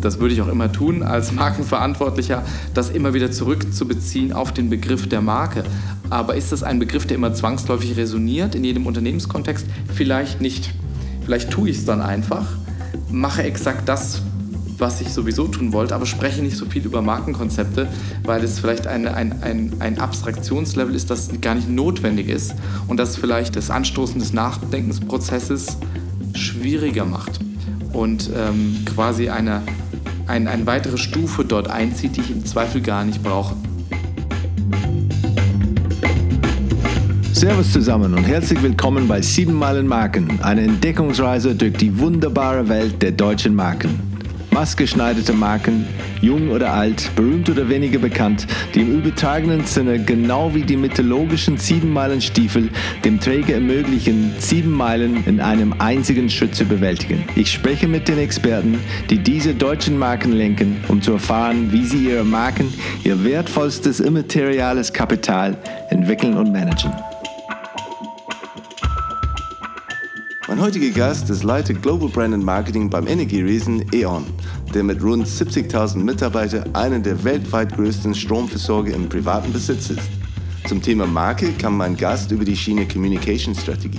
das würde ich auch immer tun als Markenverantwortlicher, das immer wieder zurückzubeziehen auf den Begriff der Marke. Aber ist das ein Begriff, der immer zwangsläufig resoniert in jedem Unternehmenskontext? Vielleicht nicht. Vielleicht tue ich es dann einfach, mache exakt das, was ich sowieso tun wollte, aber spreche nicht so viel über Markenkonzepte, weil es vielleicht ein, ein, ein, ein Abstraktionslevel ist, das gar nicht notwendig ist und das vielleicht das Anstoßen des Nachdenkensprozesses schwieriger macht und ähm, quasi eine, ein, eine weitere Stufe dort einzieht, die ich im Zweifel gar nicht brauche. Servus zusammen und herzlich willkommen bei 7 Meilen Marken, eine Entdeckungsreise durch die wunderbare Welt der deutschen Marken maßgeschneiderte Marken, jung oder alt, berühmt oder weniger bekannt, die im übertragenen Sinne genau wie die mythologischen Siebenmeilenstiefel dem Träger ermöglichen, sieben Meilen in einem einzigen Schritt zu bewältigen. Ich spreche mit den Experten, die diese deutschen Marken lenken, um zu erfahren, wie sie ihre Marken, ihr wertvollstes immateriales Kapital entwickeln und managen. Mein heutiger Gast ist Leiter Global Brand and Marketing beim Energieriesen E.ON, der mit rund 70.000 Mitarbeitern einer der weltweit größten Stromversorger im privaten Besitz ist. Zum Thema Marke kam mein Gast über die Schiene Communication Strategie.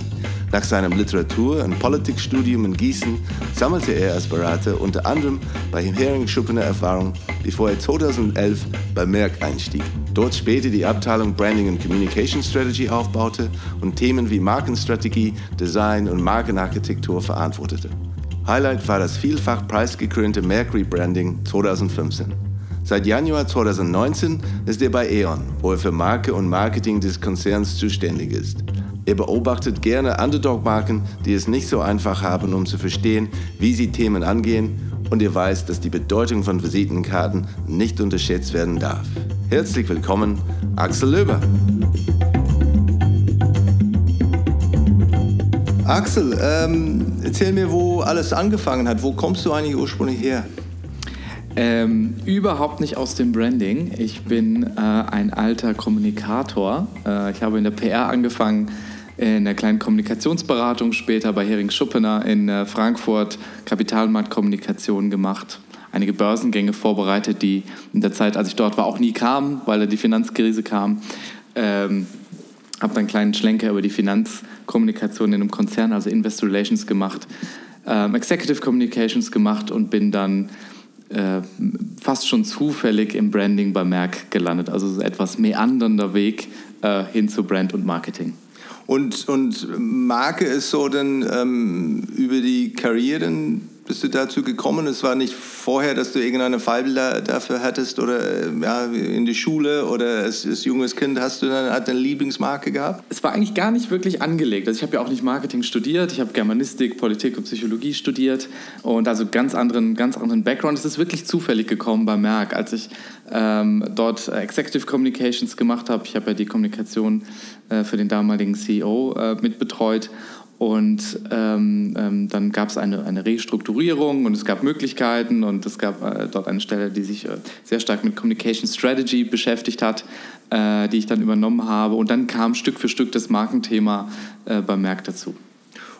Nach seinem Literatur- und Politikstudium in Gießen sammelte er als Berater unter anderem bei Hering Schuppener Erfahrung, bevor er 2011 bei Merck einstieg. Dort später die Abteilung Branding und Communication Strategy aufbaute und Themen wie Markenstrategie, Design und Markenarchitektur verantwortete. Highlight war das vielfach preisgekrönte Merck Rebranding 2015. Seit Januar 2019 ist er bei E.ON, wo er für Marke und Marketing des Konzerns zuständig ist. Er beobachtet gerne Underdog-Marken, die es nicht so einfach haben, um zu verstehen, wie sie Themen angehen und er weiß, dass die Bedeutung von Visitenkarten nicht unterschätzt werden darf. Herzlich willkommen, Axel Löber. Axel, ähm, erzähl mir, wo alles angefangen hat. Wo kommst du eigentlich ursprünglich her? Ähm, überhaupt nicht aus dem Branding. Ich bin äh, ein alter Kommunikator. Äh, ich habe in der PR angefangen, in der kleinen Kommunikationsberatung, später bei Hering Schuppener in äh, Frankfurt Kapitalmarktkommunikation gemacht, einige Börsengänge vorbereitet, die in der Zeit, als ich dort war, auch nie kamen, weil die Finanzkrise kam. Ähm, habe dann einen kleinen Schlenker über die Finanzkommunikation in einem Konzern, also Investor Relations gemacht, ähm, Executive Communications gemacht und bin dann äh, fast schon zufällig im Branding bei Merck gelandet. Also etwas meandernder Weg äh, hin zu Brand und Marketing. Und, und Marke ist so dann ähm, über die Karrieren bist du dazu gekommen? Es war nicht vorher, dass du irgendeine Fallbilder dafür hattest oder äh, ja, in die Schule oder als, als junges Kind hast du dann eine Lieblingsmarke gehabt? Es war eigentlich gar nicht wirklich angelegt. Also ich habe ja auch nicht Marketing studiert, ich habe Germanistik, Politik und Psychologie studiert und also ganz anderen, ganz anderen Background. Es ist wirklich zufällig gekommen bei Merck, als ich ähm, dort Executive Communications gemacht habe. Ich habe ja die Kommunikation äh, für den damaligen CEO äh, mitbetreut und ähm, ähm, dann gab es eine, eine Restrukturierung und es gab Möglichkeiten und es gab äh, dort eine Stelle, die sich äh, sehr stark mit Communication Strategy beschäftigt hat, äh, die ich dann übernommen habe. Und dann kam Stück für Stück das Markenthema äh, beim Merck dazu.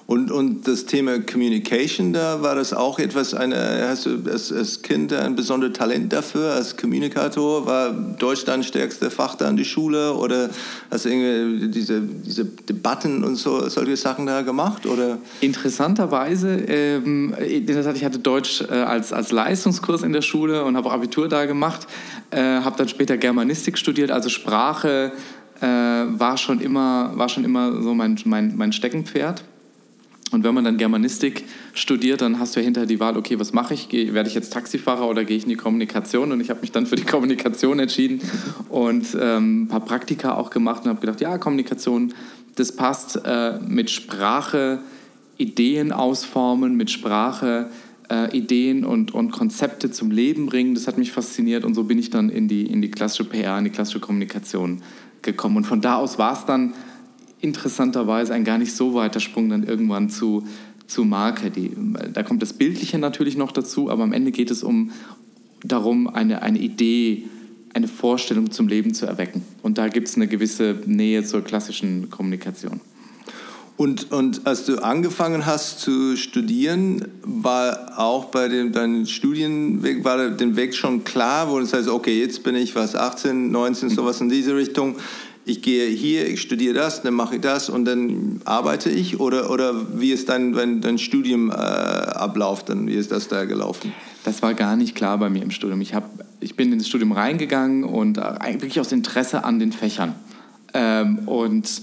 Und, und das Thema Communication, da war das auch etwas, eine, hast du als, als Kind ein besonderes Talent dafür, als Kommunikator? War Deutsch dein stärkste Fach da an die Schule oder hast du irgendwie diese, diese Debatten und so, solche Sachen da gemacht? Oder? Interessanterweise, ähm, in der Tat, ich hatte Deutsch äh, als, als Leistungskurs in der Schule und habe Abitur da gemacht, äh, habe dann später Germanistik studiert, also Sprache äh, war, schon immer, war schon immer so mein, mein, mein Steckenpferd. Und wenn man dann Germanistik studiert, dann hast du ja hinterher die Wahl, okay, was mache ich? werde ich jetzt Taxifahrer oder gehe ich in die Kommunikation? Und ich habe mich dann für die Kommunikation entschieden und ähm, ein paar Praktika auch gemacht und habe gedacht, ja, Kommunikation, das passt äh, mit Sprache, Ideen ausformen, mit Sprache äh, Ideen und, und Konzepte zum Leben bringen. Das hat mich fasziniert und so bin ich dann in die, in die klassische PR, in die klassische Kommunikation gekommen. Und von da aus war es dann interessanterweise ein gar nicht so weiter Sprung dann irgendwann zu, zu Marke. Die, da kommt das Bildliche natürlich noch dazu, aber am Ende geht es um darum, eine, eine Idee, eine Vorstellung zum Leben zu erwecken. Und da gibt es eine gewisse Nähe zur klassischen Kommunikation. Und, und als du angefangen hast zu studieren, war auch bei dem, deinem Studienweg, war der Weg schon klar, wo du heißt, okay, jetzt bin ich was, 18, 19, sowas in diese Richtung. Ich gehe hier, ich studiere das, dann mache ich das und dann arbeite ich? Oder, oder wie ist dein, dein, dein Studiumablauf äh, dann? Wie ist das da gelaufen? Das war gar nicht klar bei mir im Studium. Ich, hab, ich bin ins Studium reingegangen und äh, wirklich aus Interesse an den Fächern. Ähm, und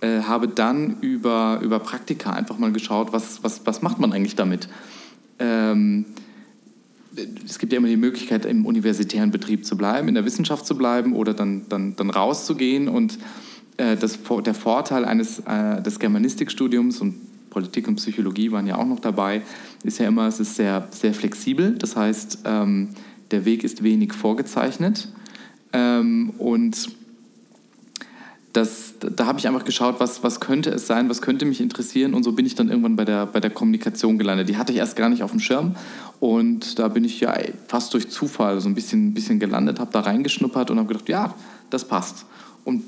äh, habe dann über, über Praktika einfach mal geschaut, was, was, was macht man eigentlich damit. Ähm, es gibt ja immer die Möglichkeit, im universitären Betrieb zu bleiben, in der Wissenschaft zu bleiben oder dann, dann, dann rauszugehen. Und äh, das, der Vorteil eines, äh, des Germanistikstudiums und Politik und Psychologie waren ja auch noch dabei, ist ja immer, es ist sehr, sehr flexibel. Das heißt, ähm, der Weg ist wenig vorgezeichnet. Ähm, und das, da habe ich einfach geschaut, was, was könnte es sein, was könnte mich interessieren und so bin ich dann irgendwann bei der, bei der Kommunikation gelandet. Die hatte ich erst gar nicht auf dem Schirm und da bin ich ja fast durch Zufall so ein bisschen, bisschen gelandet, habe da reingeschnuppert und habe gedacht, ja, das passt. Und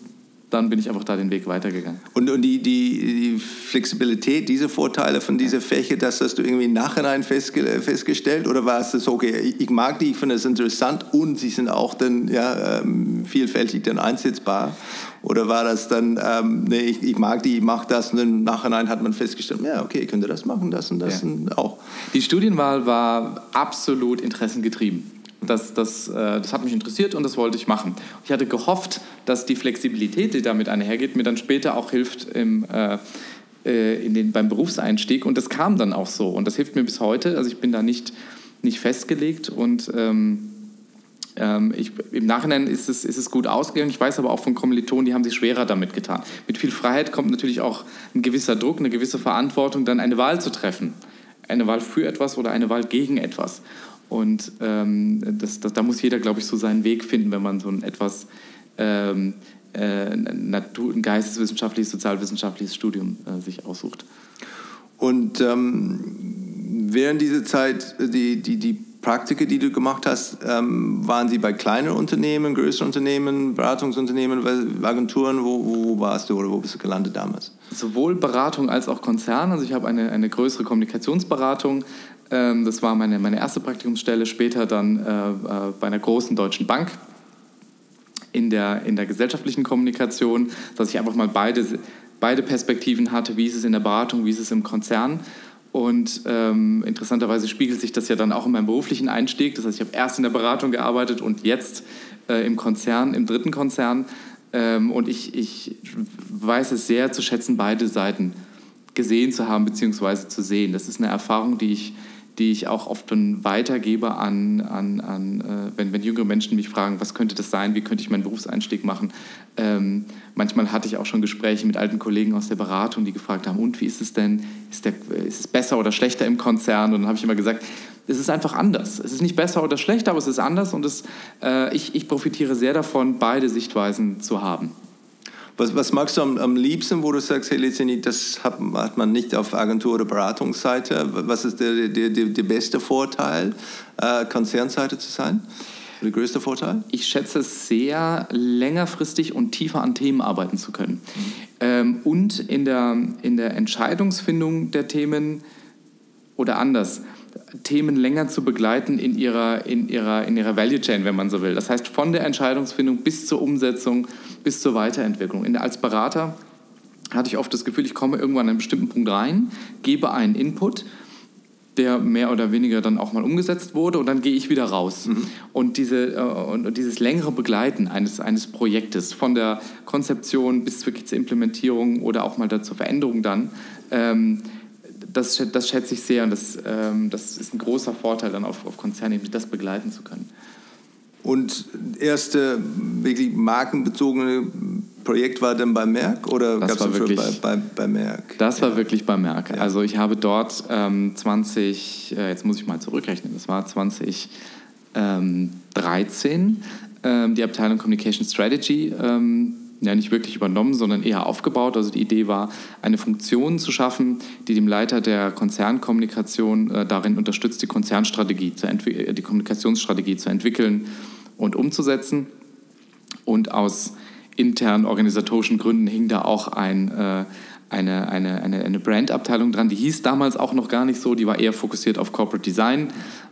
dann bin ich einfach da den Weg weitergegangen. Und, und die, die, die Flexibilität, diese Vorteile von dieser Fläche, das hast du irgendwie im Nachhinein festge festgestellt oder war es so, okay, ich mag die, ich finde es interessant und sie sind auch dann ja, ähm, vielfältig dann einsetzbar? Oder war das dann, ähm, nee, ich, ich, mag die, ich mache das und im Nachhinein hat man festgestellt, ja, okay, ich könnte das machen, das und das ja. und auch. Die Studienwahl war absolut interessengetrieben. Das, das, äh, das hat mich interessiert und das wollte ich machen. Ich hatte gehofft, dass die Flexibilität, die damit einhergeht, mir dann später auch hilft im, äh, äh, in den, beim Berufseinstieg. Und das kam dann auch so. Und das hilft mir bis heute. Also ich bin da nicht, nicht festgelegt und ähm, ähm, ich, im Nachhinein ist es, ist es gut ausgegangen. Ich weiß aber auch von Kommilitonen, die haben sich schwerer damit getan. Mit viel Freiheit kommt natürlich auch ein gewisser Druck, eine gewisse Verantwortung, dann eine Wahl zu treffen. Eine Wahl für etwas oder eine Wahl gegen etwas. Und ähm, das, das, da muss jeder, glaube ich, so seinen Weg finden, wenn man so ein etwas ähm, äh, Natur-, ein geisteswissenschaftliches, sozialwissenschaftliches Studium äh, sich aussucht. Und ähm, während dieser Zeit, die, die, die Praktika, die du gemacht hast, ähm, waren sie bei kleinen Unternehmen, größeren Unternehmen, Beratungsunternehmen, Agenturen? Wo, wo, warst du oder wo bist du gelandet damals? Sowohl Beratung als auch Konzern. Also ich habe eine, eine größere Kommunikationsberatung ähm, das war meine, meine erste Praktikumsstelle, später dann äh, äh, bei einer großen deutschen Bank in der, in der gesellschaftlichen Kommunikation, dass ich einfach mal beide, beide Perspektiven hatte, wie ist es in der Beratung, wie ist es im Konzern. Und ähm, interessanterweise spiegelt sich das ja dann auch in meinem beruflichen Einstieg. Das heißt, ich habe erst in der Beratung gearbeitet und jetzt äh, im Konzern, im dritten Konzern. Ähm, und ich, ich weiß es sehr zu schätzen, beide Seiten gesehen zu haben bzw. zu sehen. Das ist eine Erfahrung, die ich die ich auch oft weitergebe an, an, an äh, wenn, wenn jüngere Menschen mich fragen, was könnte das sein, wie könnte ich meinen Berufseinstieg machen. Ähm, manchmal hatte ich auch schon Gespräche mit alten Kollegen aus der Beratung, die gefragt haben, und wie ist es denn, ist, der, ist es besser oder schlechter im Konzern? Und dann habe ich immer gesagt, es ist einfach anders. Es ist nicht besser oder schlechter, aber es ist anders und es, äh, ich, ich profitiere sehr davon, beide Sichtweisen zu haben. Was, was magst du am, am, liebsten, wo du sagst, hey Lizini, das hat, hat, man nicht auf Agentur- oder Beratungsseite? Was ist der, der, der, der beste Vorteil, äh, Konzernseite zu sein? Der größte Vorteil? Ich schätze es sehr, längerfristig und tiefer an Themen arbeiten zu können. Mhm. Ähm, und in der, in der Entscheidungsfindung der Themen oder anders, Themen länger zu begleiten in ihrer, in, ihrer, in ihrer Value Chain, wenn man so will. Das heißt, von der Entscheidungsfindung bis zur Umsetzung, bis zur Weiterentwicklung. In, als Berater hatte ich oft das Gefühl, ich komme irgendwann an einen bestimmten Punkt rein, gebe einen Input, der mehr oder weniger dann auch mal umgesetzt wurde und dann gehe ich wieder raus. Mhm. Und, diese, äh, und dieses längere Begleiten eines, eines Projektes von der Konzeption bis wirklich zur Implementierung oder auch mal zur Veränderung dann, ähm, das, das schätze ich sehr und das, ähm, das ist ein großer Vorteil dann auf, auf Konzernebene, das begleiten zu können. Und erste wirklich markenbezogene Projekt war dann bei Merck oder gab es wirklich bei, bei, bei, Merck? Das war wirklich bei Merck. Ja. Also ich habe dort ähm, 20, äh, jetzt muss ich mal zurückrechnen, das war 2013 ähm, die Abteilung Communication Strategy ähm, ja nicht wirklich übernommen, sondern eher aufgebaut. Also die Idee war, eine Funktion zu schaffen, die dem Leiter der Konzernkommunikation äh, darin unterstützt, die Konzernstrategie, zu äh, die Kommunikationsstrategie zu entwickeln und umzusetzen. Und aus internen organisatorischen Gründen hing da auch ein, äh, eine, eine, eine, eine Brandabteilung dran, die hieß damals auch noch gar nicht so, die war eher fokussiert auf Corporate Design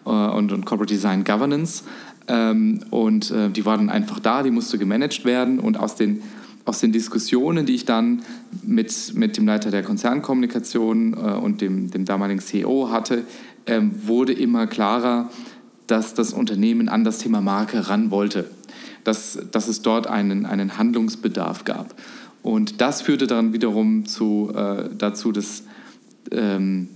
äh, und, und Corporate Design Governance. Ähm, und äh, die war dann einfach da, die musste gemanagt werden und aus den aus den Diskussionen, die ich dann mit, mit dem Leiter der Konzernkommunikation äh, und dem, dem damaligen CEO hatte, ähm, wurde immer klarer, dass das Unternehmen an das Thema Marke ran wollte, dass, dass es dort einen, einen Handlungsbedarf gab. Und das führte dann wiederum zu, äh, dazu, dass, ähm,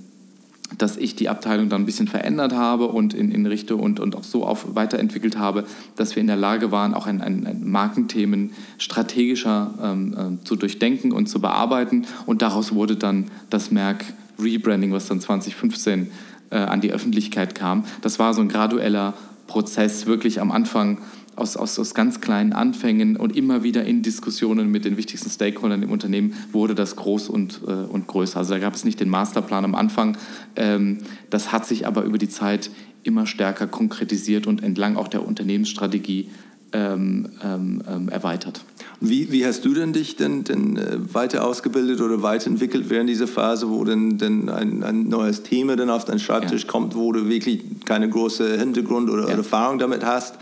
dass ich die Abteilung dann ein bisschen verändert habe und in, in Richtung und, und auch so auf, weiterentwickelt habe, dass wir in der Lage waren, auch ein, ein, ein Markenthemen strategischer ähm, äh, zu durchdenken und zu bearbeiten. Und daraus wurde dann das Merk Rebranding, was dann 2015 äh, an die Öffentlichkeit kam. Das war so ein gradueller Prozess, wirklich am Anfang aus, aus, aus ganz kleinen Anfängen und immer wieder in Diskussionen mit den wichtigsten Stakeholdern im Unternehmen wurde das groß und, äh, und größer. Also da gab es nicht den Masterplan am Anfang. Ähm, das hat sich aber über die Zeit immer stärker konkretisiert und entlang auch der Unternehmensstrategie ähm, ähm, ähm erweitert. Wie, wie, hast du denn dich denn, denn äh, weiter ausgebildet oder weiterentwickelt während dieser Phase, wo denn, denn ein, ein neues Thema dann auf deinen Schreibtisch ja. kommt, wo du wirklich keine große Hintergrund oder, ja. Erfahrung damit hast?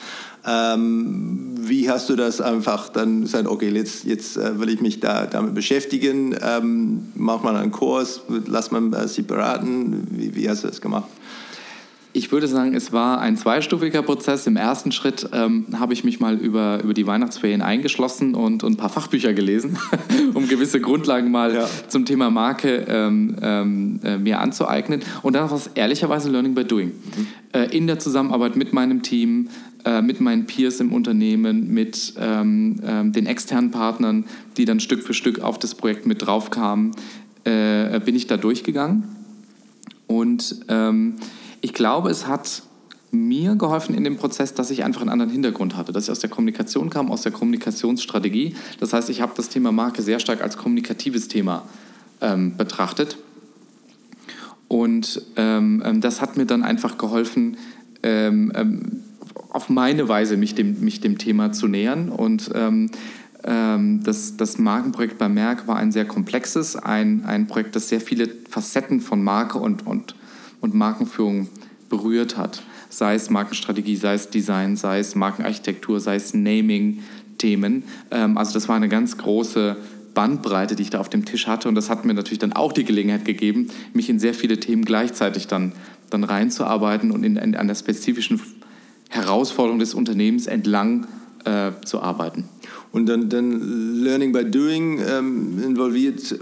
Ähm, wie hast du das einfach dann gesagt, okay, jetzt, jetzt äh, will ich mich da damit beschäftigen, ähm, mach mal einen Kurs, lass mal äh, sich beraten, wie, wie hast du das gemacht? Ich würde sagen, es war ein zweistufiger Prozess. Im ersten Schritt ähm, habe ich mich mal über, über die Weihnachtsferien eingeschlossen und, und ein paar Fachbücher gelesen, um gewisse Grundlagen mal ja. zum Thema Marke ähm, ähm, äh, mir anzueignen. Und dann war es ehrlicherweise Learning by Doing. Mhm. Äh, in der Zusammenarbeit mit meinem Team, äh, mit meinen Peers im Unternehmen, mit ähm, ähm, den externen Partnern, die dann Stück für Stück auf das Projekt mit drauf kamen, äh, bin ich da durchgegangen. Und ähm, ich glaube, es hat mir geholfen in dem Prozess, dass ich einfach einen anderen Hintergrund hatte, dass ich aus der Kommunikation kam, aus der Kommunikationsstrategie. Das heißt, ich habe das Thema Marke sehr stark als kommunikatives Thema ähm, betrachtet. Und ähm, ähm das hat mir dann einfach geholfen, ähm, ähm, auf meine Weise mich dem, mich dem Thema zu nähern. Und ähm, ähm, das, das Markenprojekt bei Merck war ein sehr komplexes, ein, ein Projekt, das sehr viele Facetten von Marke und, und, und Markenführung berührt hat. Sei es Markenstrategie, sei es Design, sei es Markenarchitektur, sei es Naming-Themen. Ähm, also das war eine ganz große Bandbreite, die ich da auf dem Tisch hatte. Und das hat mir natürlich dann auch die Gelegenheit gegeben, mich in sehr viele Themen gleichzeitig dann, dann reinzuarbeiten und in, in, an der spezifischen Herausforderung des Unternehmens entlang äh, zu arbeiten. Und dann, dann Learning by Doing ähm, involviert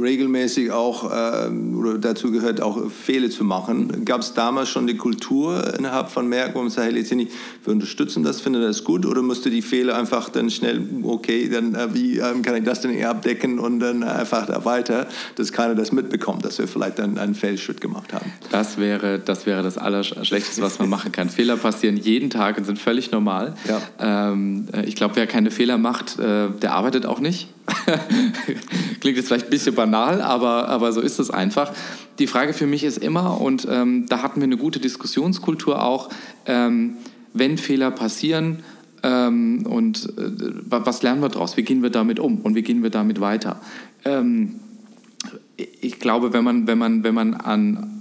regelmäßig auch äh, oder dazu gehört auch Fehler zu machen. Gab es damals schon die Kultur innerhalb von Merck, wo man sagt, hey, wir unterstützen das, finden das gut oder musste die Fehler einfach dann schnell, okay, dann äh, wie ähm, kann ich das denn eher abdecken und dann einfach da weiter, dass keiner das mitbekommt, dass wir vielleicht dann einen Fehlschritt gemacht haben. Das wäre das, wäre das Allerschlechteste, was man machen kann. Fehler passieren jeden Tag und sind völlig normal. Ja. Ähm, äh, ich glaube, wer keine Fehler macht, äh, der arbeitet auch nicht. Klingt jetzt vielleicht ein bisschen banal, aber, aber so ist es einfach. Die Frage für mich ist immer, und ähm, da hatten wir eine gute Diskussionskultur auch, ähm, wenn Fehler passieren, ähm, und äh, was lernen wir daraus? Wie gehen wir damit um und wie gehen wir damit weiter? Ähm, ich glaube, wenn man, wenn man, wenn man an,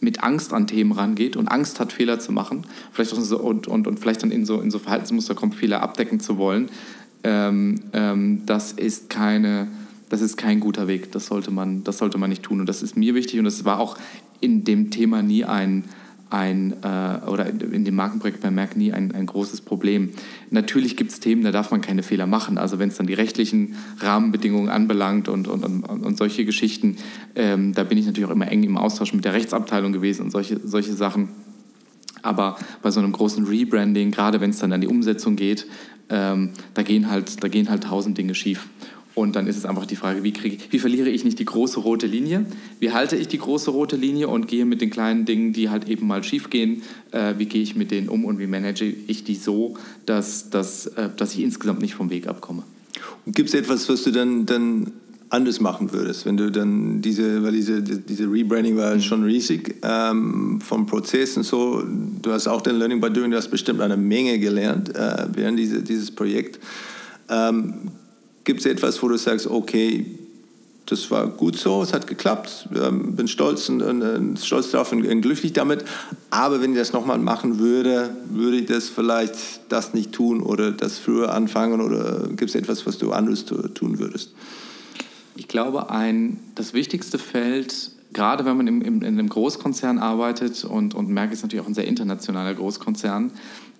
mit Angst an Themen rangeht und Angst hat, Fehler zu machen, vielleicht auch so, und, und, und vielleicht dann in so, in so Verhaltensmuster kommt, Fehler abdecken zu wollen, ähm, ähm, das ist keine, das ist kein guter Weg. Das sollte man, das sollte man nicht tun. Und das ist mir wichtig und das war auch in dem Thema nie ein, ein äh, oder in dem Markenprojekt bei Merck nie ein, ein großes Problem. Natürlich gibt es Themen, da darf man keine Fehler machen. Also wenn es dann die rechtlichen Rahmenbedingungen anbelangt und, und, und, und solche Geschichten, ähm, da bin ich natürlich auch immer eng im Austausch mit der Rechtsabteilung gewesen und solche, solche Sachen. Aber bei so einem großen Rebranding, gerade wenn es dann an die Umsetzung geht, ähm, da, gehen halt, da gehen halt tausend Dinge schief. Und dann ist es einfach die Frage, wie, kriege, wie verliere ich nicht die große rote Linie? Wie halte ich die große rote Linie und gehe mit den kleinen Dingen, die halt eben mal schief gehen, äh, wie gehe ich mit denen um und wie manage ich die so, dass, dass, äh, dass ich insgesamt nicht vom Weg abkomme? Gibt es etwas, was du dann, dann anders machen würdest, wenn du dann diese, weil diese, diese Rebranding war mhm. schon riesig ähm, vom Prozess und so, du hast auch den Learning by Doing, du hast bestimmt eine Menge gelernt äh, während diese, dieses Projekt. Ähm, Gibt es etwas, wo du sagst, okay, das war gut so, es hat geklappt, ähm, bin stolz und, und, stolz darauf und, und, glücklich damit. Aber wenn ich das nochmal machen würde, würde ich das vielleicht das nicht tun oder das früher anfangen oder gibt es etwas, was du anderes tun würdest? Ich glaube, ein, das wichtigste Feld, gerade wenn man im, im, in einem Großkonzern arbeitet und, und Merck ist natürlich auch ein sehr internationaler Großkonzern,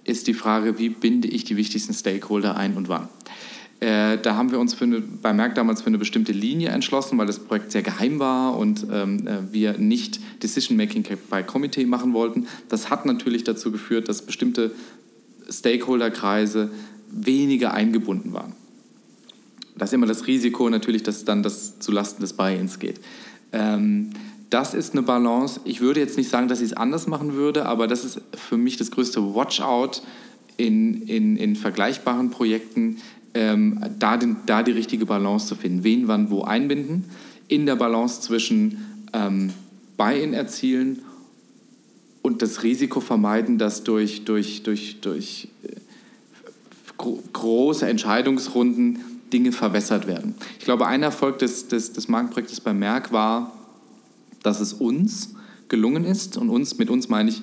ist die Frage, wie binde ich die wichtigsten Stakeholder ein und wann. Äh, da haben wir uns eine, bei Merck damals für eine bestimmte Linie entschlossen, weil das Projekt sehr geheim war und ähm, äh, wir nicht Decision-Making by Committee machen wollten. Das hat natürlich dazu geführt, dass bestimmte Stakeholderkreise weniger eingebunden waren. Das ist immer das Risiko natürlich, dass dann das zulasten des Buy-ins geht. Ähm, das ist eine Balance. Ich würde jetzt nicht sagen, dass ich es anders machen würde, aber das ist für mich das größte Watch-out in, in, in vergleichbaren Projekten, ähm, da, den, da die richtige Balance zu finden. Wen, wann, wo einbinden. In der Balance zwischen ähm, Buy-in erzielen und das Risiko vermeiden, dass durch, durch, durch, durch äh, gro große Entscheidungsrunden Dinge verwässert werden. Ich glaube, ein Erfolg des, des, des Markenprojektes bei Merck war, dass es uns gelungen ist, und uns, mit uns meine ich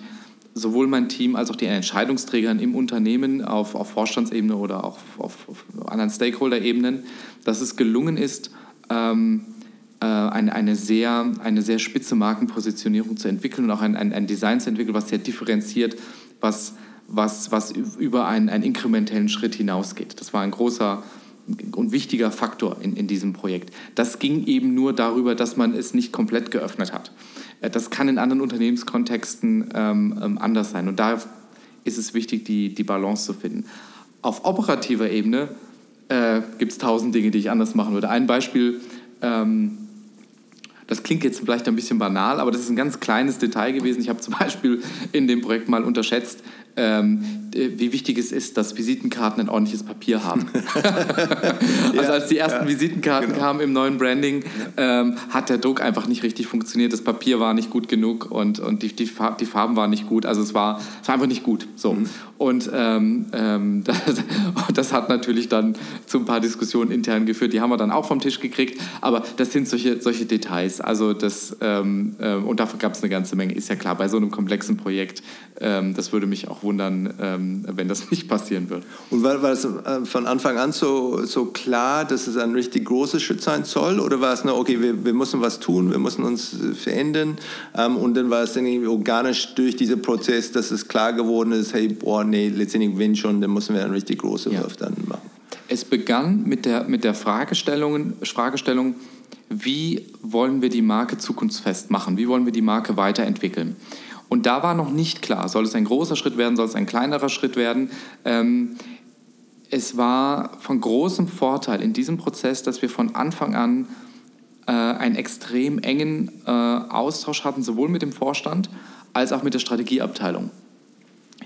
sowohl mein Team als auch die Entscheidungsträger im Unternehmen auf, auf Vorstandsebene oder auch auf, auf anderen Stakeholder-Ebenen, dass es gelungen ist, ähm, äh, eine, eine, sehr, eine sehr spitze Markenpositionierung zu entwickeln und auch ein, ein, ein Design zu entwickeln, was sehr differenziert, was, was, was über einen, einen inkrementellen Schritt hinausgeht. Das war ein großer und wichtiger Faktor in, in diesem Projekt. Das ging eben nur darüber, dass man es nicht komplett geöffnet hat. Äh, das kann in anderen Unternehmenskontexten ähm, ähm, anders sein. Und da ist es wichtig, die, die Balance zu finden. Auf operativer Ebene äh, gibt es tausend Dinge, die ich anders machen würde. Ein Beispiel, ähm, das klingt jetzt vielleicht ein bisschen banal, aber das ist ein ganz kleines Detail gewesen. Ich habe zum Beispiel in dem Projekt mal unterschätzt, ähm, wie wichtig es ist, dass Visitenkarten ein ordentliches Papier haben. also als die ersten ja, Visitenkarten genau. kamen im neuen Branding, ähm, hat der Druck einfach nicht richtig funktioniert. Das Papier war nicht gut genug und, und die, die, Farb, die Farben waren nicht gut. Also es war, es war einfach nicht gut. So. Mhm. Und ähm, ähm das, das, hat natürlich dann zu ein paar Diskussionen intern geführt. Die haben wir dann auch vom Tisch gekriegt. Aber das sind solche, solche Details. Also das, ähm, äh, und davon gab es eine ganze Menge. Ist ja klar, bei so einem komplexen Projekt, ähm, das würde mich auch wundern, ähm, wenn das nicht passieren wird. Und war, war es äh, von Anfang an so, so klar, dass es ein richtig großer Schritt sein soll? Oder war es nur, okay, wir, wir müssen was tun, wir müssen uns äh, verändern? Ähm, und dann war es dann irgendwie organisch durch diesen Prozess, dass es klar geworden ist, hey, boah, nee, letztendlich, wenn schon, dann müssen wir einen richtig großen ja. Wurf dann machen. Es begann mit der, mit der Fragestellung, Fragestellung, wie wollen wir die Marke zukunftsfest machen? Wie wollen wir die Marke weiterentwickeln? Und da war noch nicht klar, soll es ein großer Schritt werden, soll es ein kleinerer Schritt werden. Ähm, es war von großem Vorteil in diesem Prozess, dass wir von Anfang an äh, einen extrem engen äh, Austausch hatten, sowohl mit dem Vorstand als auch mit der Strategieabteilung.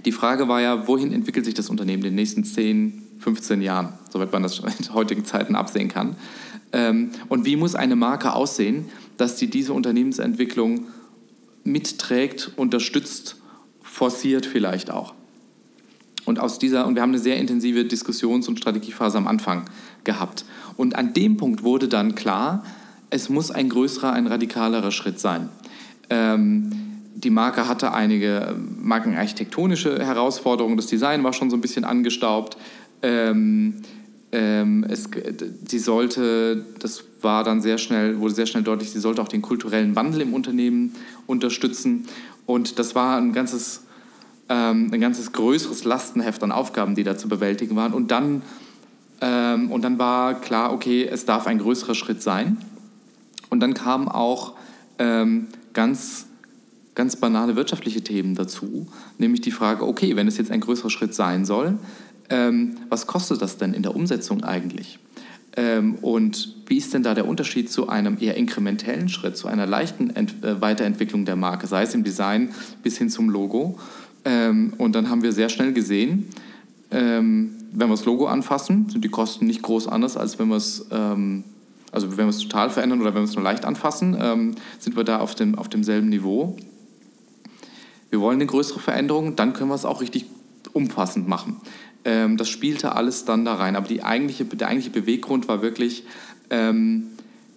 Die Frage war ja, wohin entwickelt sich das Unternehmen in den nächsten 10, 15 Jahren, soweit man das in heutigen Zeiten absehen kann. Ähm, und wie muss eine Marke aussehen, dass sie diese Unternehmensentwicklung mitträgt, unterstützt, forciert vielleicht auch. Und aus dieser, und wir haben eine sehr intensive Diskussions- und Strategiephase am Anfang gehabt. Und an dem Punkt wurde dann klar, es muss ein größerer, ein radikalerer Schritt sein. Ähm, die Marke hatte einige markenarchitektonische Herausforderungen, das Design war schon so ein bisschen angestaubt. Ähm, ähm, es, sie sollte, das war dann sehr schnell, wurde sehr schnell deutlich, sie sollte auch den kulturellen Wandel im Unternehmen unterstützen. Und das war ein ganzes, ähm, ein ganzes größeres Lastenheft an Aufgaben, die da zu bewältigen waren. Und dann, ähm, und dann war klar, okay, es darf ein größerer Schritt sein. Und dann kamen auch ähm, ganz, ganz banale wirtschaftliche Themen dazu, nämlich die Frage, okay, wenn es jetzt ein größerer Schritt sein soll, ähm, was kostet das denn in der Umsetzung eigentlich? Ähm, und wie ist denn da der Unterschied zu einem eher inkrementellen Schritt, zu einer leichten Ent äh, Weiterentwicklung der Marke, sei es im Design bis hin zum Logo? Ähm, und dann haben wir sehr schnell gesehen, ähm, wenn wir das Logo anfassen, sind die Kosten nicht groß anders, als wenn wir es ähm, also wenn wir es total verändern oder wenn wir es nur leicht anfassen, ähm, sind wir da auf, dem, auf demselben Niveau. Wir wollen eine größere Veränderung, dann können wir es auch richtig umfassend machen. Ähm, das spielte alles dann da rein. Aber eigentliche, der eigentliche Beweggrund war wirklich, ähm,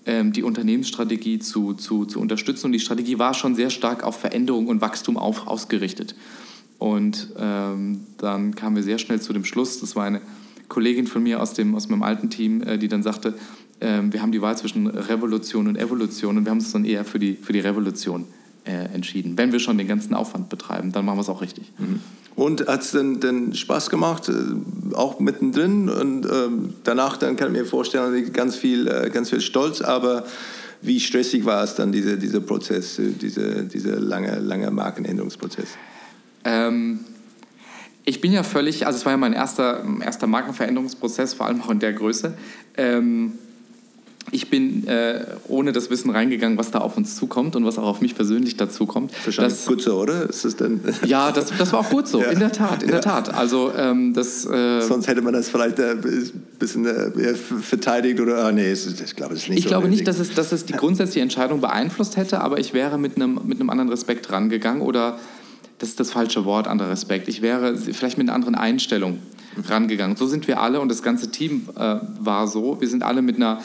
ähm, die Unternehmensstrategie zu, zu, zu unterstützen. Und die Strategie war schon sehr stark auf Veränderung und Wachstum auf, ausgerichtet. Und ähm, dann kamen wir sehr schnell zu dem Schluss, das war eine Kollegin von mir aus, dem, aus meinem alten Team, äh, die dann sagte, äh, wir haben die Wahl zwischen Revolution und Evolution und wir haben uns dann eher für die, für die Revolution äh, entschieden. Wenn wir schon den ganzen Aufwand betreiben, dann machen wir es auch richtig. Mhm. Und hat es denn, denn Spaß gemacht, äh, auch mittendrin? Und ähm, danach dann kann ich mir vorstellen, ganz viel, äh, ganz viel Stolz, aber wie stressig war es dann, diese, dieser Prozess, äh, dieser diese lange, lange Markenänderungsprozess? Ähm, ich bin ja völlig, also es war ja mein erster, erster Markenveränderungsprozess, vor allem auch in der Größe. Ähm, ich bin äh, ohne das Wissen reingegangen, was da auf uns zukommt und was auch auf mich persönlich dazu kommt. Wahrscheinlich das, gut so, oder? Ist das denn ja, das, das war auch gut so, ja. in der Tat, in ja. der Tat. Also ähm, das. Äh, Sonst hätte man das vielleicht ein äh, bisschen äh, verteidigt oder ah, nee, ich glaube es nicht. Ich so glaube nicht, dass es, dass es die grundsätzliche Entscheidung beeinflusst hätte, aber ich wäre mit einem mit einem anderen Respekt rangegangen oder das ist das falsche Wort, anderer Respekt. Ich wäre vielleicht mit einer anderen Einstellung rangegangen. So sind wir alle und das ganze Team äh, war so. Wir sind alle mit einer,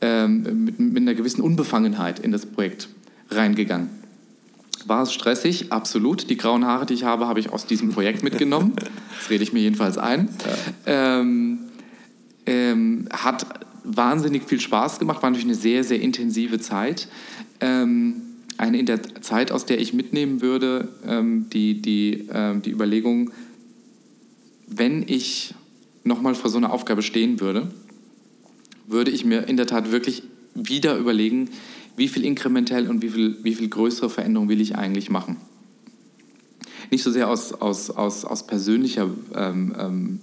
ähm, mit, mit einer gewissen Unbefangenheit in das Projekt reingegangen. War es stressig? Absolut. Die grauen Haare, die ich habe, habe ich aus diesem Projekt mitgenommen. Das rede ich mir jedenfalls ein. Ja. Ähm, ähm, hat wahnsinnig viel Spaß gemacht, war natürlich eine sehr, sehr intensive Zeit. Ähm, eine in der Zeit, aus der ich mitnehmen würde, ähm, die, die, ähm, die Überlegung, wenn ich nochmal vor so einer Aufgabe stehen würde, würde ich mir in der Tat wirklich wieder überlegen, wie viel inkrementell und wie viel, wie viel größere Veränderung will ich eigentlich machen. Nicht so sehr aus, aus, aus, aus persönlicher ähm, ähm,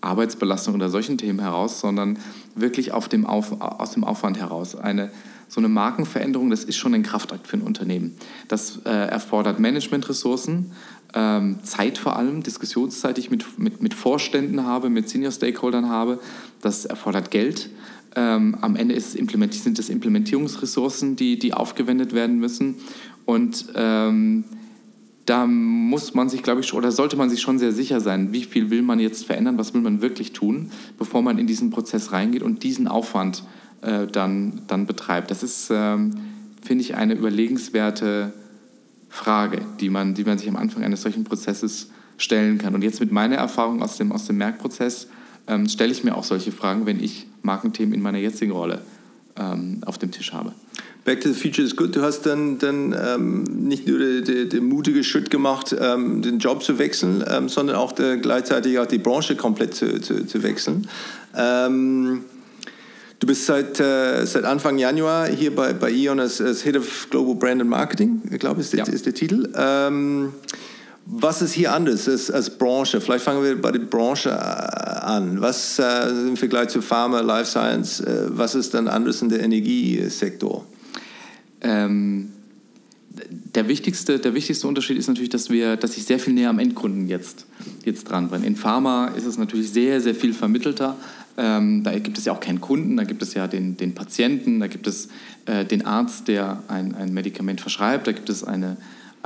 Arbeitsbelastung oder solchen Themen heraus, sondern wirklich auf dem Auf, aus dem Aufwand heraus. Eine, so eine Markenveränderung, das ist schon ein Kraftakt für ein Unternehmen. Das äh, erfordert Managementressourcen, ähm, Zeit vor allem, Diskussionszeit, die ich mit, mit, mit Vorständen habe, mit Senior-Stakeholdern habe. Das erfordert Geld. Ähm, am Ende sind es Implementierungsressourcen, die, die aufgewendet werden müssen. Und ähm, da muss man sich, glaube ich, oder sollte man sich schon sehr sicher sein, wie viel will man jetzt verändern, was will man wirklich tun, bevor man in diesen Prozess reingeht und diesen Aufwand äh, dann, dann betreibt. Das ist, ähm, finde ich, eine überlegenswerte Frage, die man, die man sich am Anfang eines solchen Prozesses stellen kann. Und jetzt mit meiner Erfahrung aus dem, aus dem Merkprozess ähm, stelle ich mir auch solche Fragen, wenn ich Markenthemen in meiner jetzigen Rolle ähm, auf dem Tisch habe. Back to the Future ist gut. Du hast dann, dann ähm, nicht nur den mutige Schritt gemacht, ähm, den Job zu wechseln, ähm, sondern auch der, gleichzeitig auch die Branche komplett zu, zu, zu wechseln. Ähm, du bist seit, äh, seit Anfang Januar hier bei, bei E.ON als, als Head of Global Brand and Marketing, ich glaube, ist, ja. ist der Titel. Was ist hier anders als, als, Branche? Vielleicht fangen wir bei der Branche äh, an. Was äh, im Vergleich zu Pharma, Life Science, äh, was ist dann anders in der Energiesektor? Ähm, der wichtigste, der wichtigste Unterschied ist natürlich, dass, wir, dass ich sehr viel näher am Endkunden jetzt, jetzt dran bin. In Pharma ist es natürlich sehr, sehr viel vermittelter. Ähm, da gibt es ja auch keinen Kunden, da gibt es ja den, den Patienten, da gibt es äh, den Arzt, der ein, ein Medikament verschreibt, da gibt es eine,